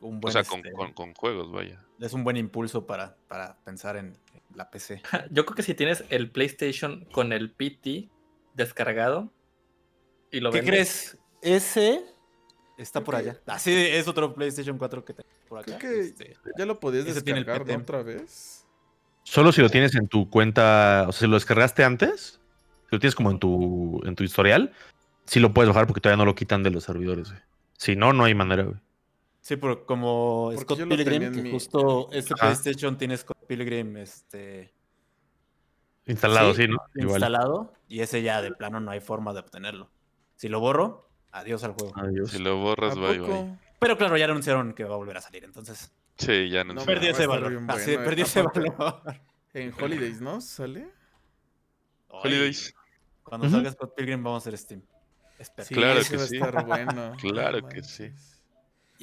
un buen,
o sea, con,
este,
con- con juegos, vaya.
es un buen impulso para, para pensar en, en la PC.
Yo creo que si tienes el PlayStation con el PT descargado y lo
¿Qué
vendes-
crees? Ese está por allá. Ah, sí, es otro PlayStation 4 que tengo por acá.
Creo que
este,
ya lo podías
ese tiene el
descargar. Otra vez.
Solo si lo tienes en tu cuenta, o sea, si lo descargaste antes, si lo tienes como en tu, en tu historial, sí lo puedes bajar porque todavía no lo quitan de los servidores, güey. Si no, no hay manera, güey.
Sí, pero como
Porque
Scott Pilgrim, que
mi-
justo este
Ajá.
PlayStation tiene Scott Pilgrim este,
Instalado, sí, ¿no? Igual.
instalado y ese ya de plano no hay forma de obtenerlo. Si lo borro, adiós al juego.
Adiós.
Si lo borras,
¿A
bye, bye.
Pero claro, ya anunciaron que va a volver a salir, entonces
Sí, ya no,
No,
perdí ese valor.
bueno, eh.
perdí ese valor.
En Holidays, ¿no? ¿Sale?
Holidays.
Cuando
Ujú.
salga Scott Pilgrim vamos a hacer Steam. Espero.
Sí,
Claro que
va a
sí.
estar bueno.
Claro que sí.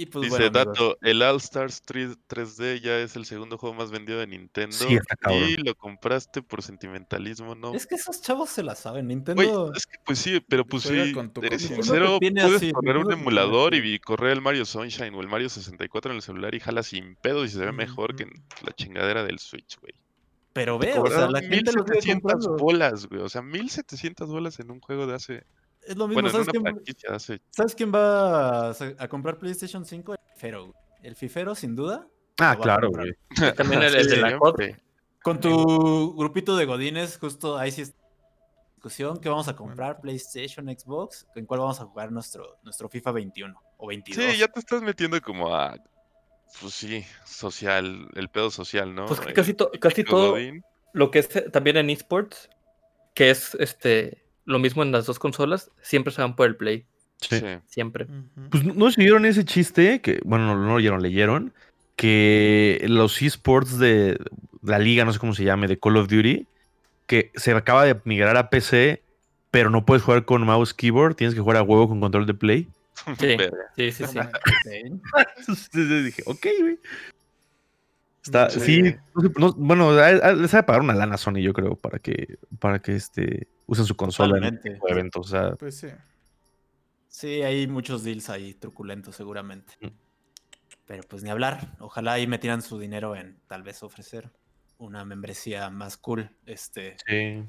Y pues
Dice
bueno,
Dato, el All Stars 3, 3D ya es el segundo juego más vendido de Nintendo.
Sí,
y lo compraste por sentimentalismo, ¿no?
es que esos chavos se la saben. Nintendo.
es que pues sí, pero pues sí,
con tu
eres sincero, puedes
así,
correr un emulador
así.
y correr el Mario Sunshine o el Mario 64 en el celular y jala sin pedos y se ve mejor que en la chingadera del Switch, güey.
Pero ve, o sea, la gente lo sigue
1700
comprando.
bolas, güey. O sea, 1700 bolas en un juego de hace.
Es lo mismo,
Bueno,
¿sabes quién. ¿sabes quién va a, comprar PlayStation 5? El Fifero. güey. El Fifero, sin duda.
Ah, claro, güey.
También el, el de la COD.
Con tu grupito de godines, justo ahí sí está la discusión. ¿Qué vamos a comprar? ¿PlayStation, Xbox? ¿En cuál vamos a jugar nuestro, nuestro FIFA 21 o 22?
Sí, ya te estás metiendo como a. Pues sí, social, el pedo social, ¿no?
Pues que
El
casi, to- casi
típico
todo lo que es eh, también en esports, que es este lo mismo en las dos consolas, siempre se van por el Play.
Sí.
Sí.
Siempre.
Pues no se vieron ese chiste, que, bueno, no, no lo oyeron, leyeron, que los esports de la liga, no sé cómo se llame, de Call of Duty, que se acaba de migrar a PC, pero no puedes jugar con mouse keyboard, tienes que jugar a huevo con control de play.
Sí, sí, sí, sí.
mames, ¿eh?
Entonces dije, ok, güey. Está,
Sí.
sí, no sé, no- bueno, les ha de pagar una lana a Sony, yo creo, para que, para que este, usen su consola en este tipo de eventos. O sea,
Pues sí.
Sí, hay muchos deals ahí truculentos seguramente.
Mm.
Pero pues ni hablar. Ojalá ahí metieran su dinero en tal vez ofrecer una membresía más cool. Este,
sí.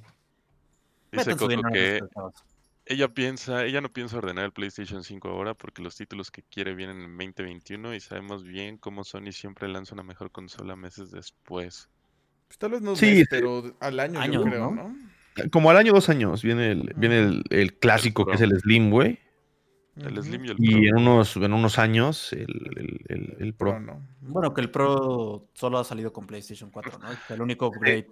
Dice Coco que. Ella piensa, ella no piensa ordenar el PlayStation 5 ahora porque los títulos que quiere vienen en 2021 y sabemos bien cómo Sony siempre lanza una mejor consola meses después.
Pues tal vez no
Sí,
mes, pero al año, yo creo,
¿no?
¿no?
Como al año, dos años, viene el, viene el, el clásico que es el Slim, güey.
El. Slim y el
Y
Pro.
en unos, en unos años, el, el, el- el Pro.
Pro no.
Bueno, que el Pro solo ha salido con PlayStation 4, ¿no? El único upgrade.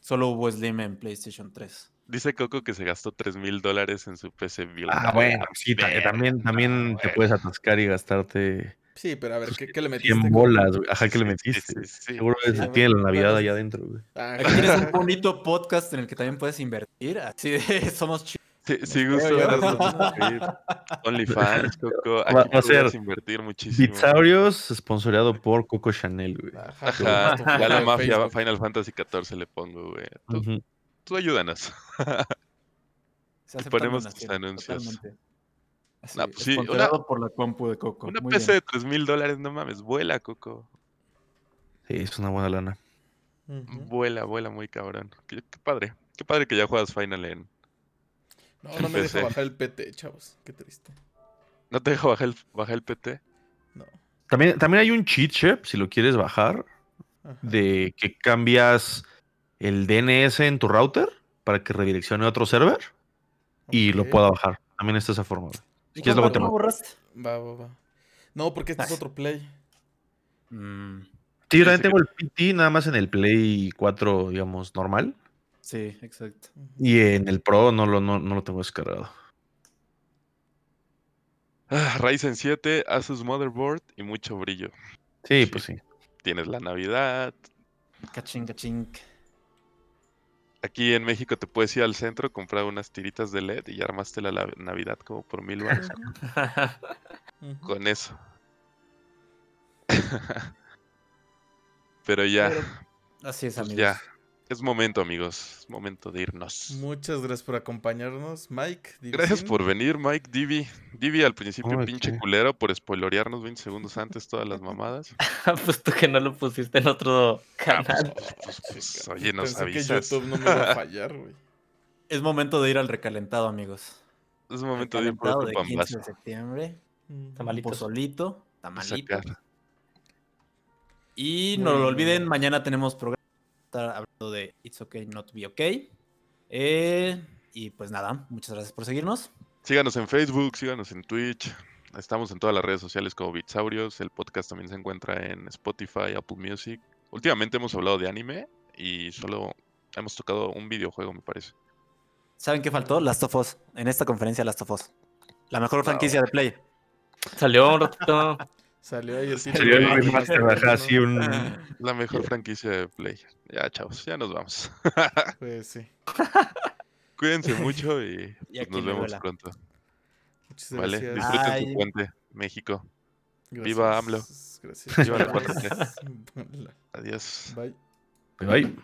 Solo hubo Slim en PlayStation 3.
Dice Coco que se gastó 3 mil dólares en su PC build.
Ah,
A
bueno, sí, también, también te puedes atascar y gastarte
Sí, pero a ver, ¿qué, qué le metiste?
100
Coco?
bolas, güey. Ajá,
Sí,
que le metiste.
sí, sí.
Seguro
a ver,
tiene la Navidad allá adentro, güey.
Ah,
Aquí tienes un bonito podcast en el que también puedes invertir. Así de somos chidos.
Sí, sí, gusto verlos. OnlyFans, Coco. Aquí
Va- va a ser
invertir muchísimo.
Por Coco Chanel, güey.
Ajá,
Ajá, ya la mafia
Facebook.
Final Fantasy XIV le pongo, güey.
Ujú.
Tú ayúdanos.
Se
ponemos tus anuncios.
totalmente. Así,
No, pues sí, una-
por la compu de Coco.
Una
Muy
PC
bien.
de 3 mil dólares, no mames, vuela, Coco.
Sí, es una buena lana.
Vuela, vuela muy cabrón. Qué, qué padre. Qué padre que ya juegas Final en.
No, no me deja
PC.
bajar el PT, chavos. Qué triste.
¿No te deja bajar el, bajar el PT?
No.
También, también hay un cheat sheet, si lo quieres bajar,
Ajá.
de que cambias el DNS en tu router para que redireccione a otro server y lo pueda bajar. También está esa forma. güey. Si
¿Y
quieres, luego te
borraste?
Va, va, va. No, porque este es otro play.
Mm,
Sí, yo también tengo el PT nada más en el Play 4, digamos, normal.
sí, exacto.
Y en el Pro no lo, no, no lo tengo descargado.
Ah, Ryzen 7, Asus Motherboard y mucho brillo.
Sí,
Sí.
pues sí.
Tienes la Navidad.
Cachín, cachín.
Aquí en México te puedes ir al centro, comprar unas tiritas de LED y ya armaste la, la Navidad como por mil baros. Con eso. Pero ya,
Así es,
pues
amigos.
ya. Es momento, amigos. Es momento de irnos.
Muchas gracias por acompañarnos, Mike.
Gracias por venir, Mike, Divi. Divi al principio
Ay,
pinche culero por spoilorearnos 20 segundos antes todas las mamadas.
pues tú que no lo pusiste en otro
Ah, pues,
canal.
pues, pues, pues, oye, nos
Pensé que
avisas.
YouTube no me iba a fallar, güey.
Es momento de ir al recalentado, amigos.
Es momento de ir por otro
de 15 de septiembre.
Tamalitos.
Pozolito,
a
tamalito.
sacar.
Y no lo olviden, mañana tenemos programa. Estar hablando de It's Okay Not to Be Okay. Eh, y pues nada, muchas gracias por seguirnos.
Síganos en Facebook, síganos en Twitch. Estamos en todas las redes sociales como Bitsaurios. El podcast también se encuentra en Spotify, Apple Music. Últimamente hemos hablado de anime y solo hemos tocado un videojuego, me parece.
¿Saben qué faltó? Last of Us. En esta conferencia, Last of Us. La mejor franquicia de Play.
Salió un ratito.
Salió ahí el
Salió el
título.
remaster, ajá, un...
La mejor franquicia de Play. Ya, chavos, ya nos vamos.
Pues sí.
Cuídense mucho y
Y
pues, nos vemos
duela.
pronto.
Muchas
Vale,
gracias.
disfruten
Bye.
su puente, México.
Gracias.
Viva AMLO.
Gracias.
Viva la 4T.
Hola.
Adiós.
Bye.
Bye.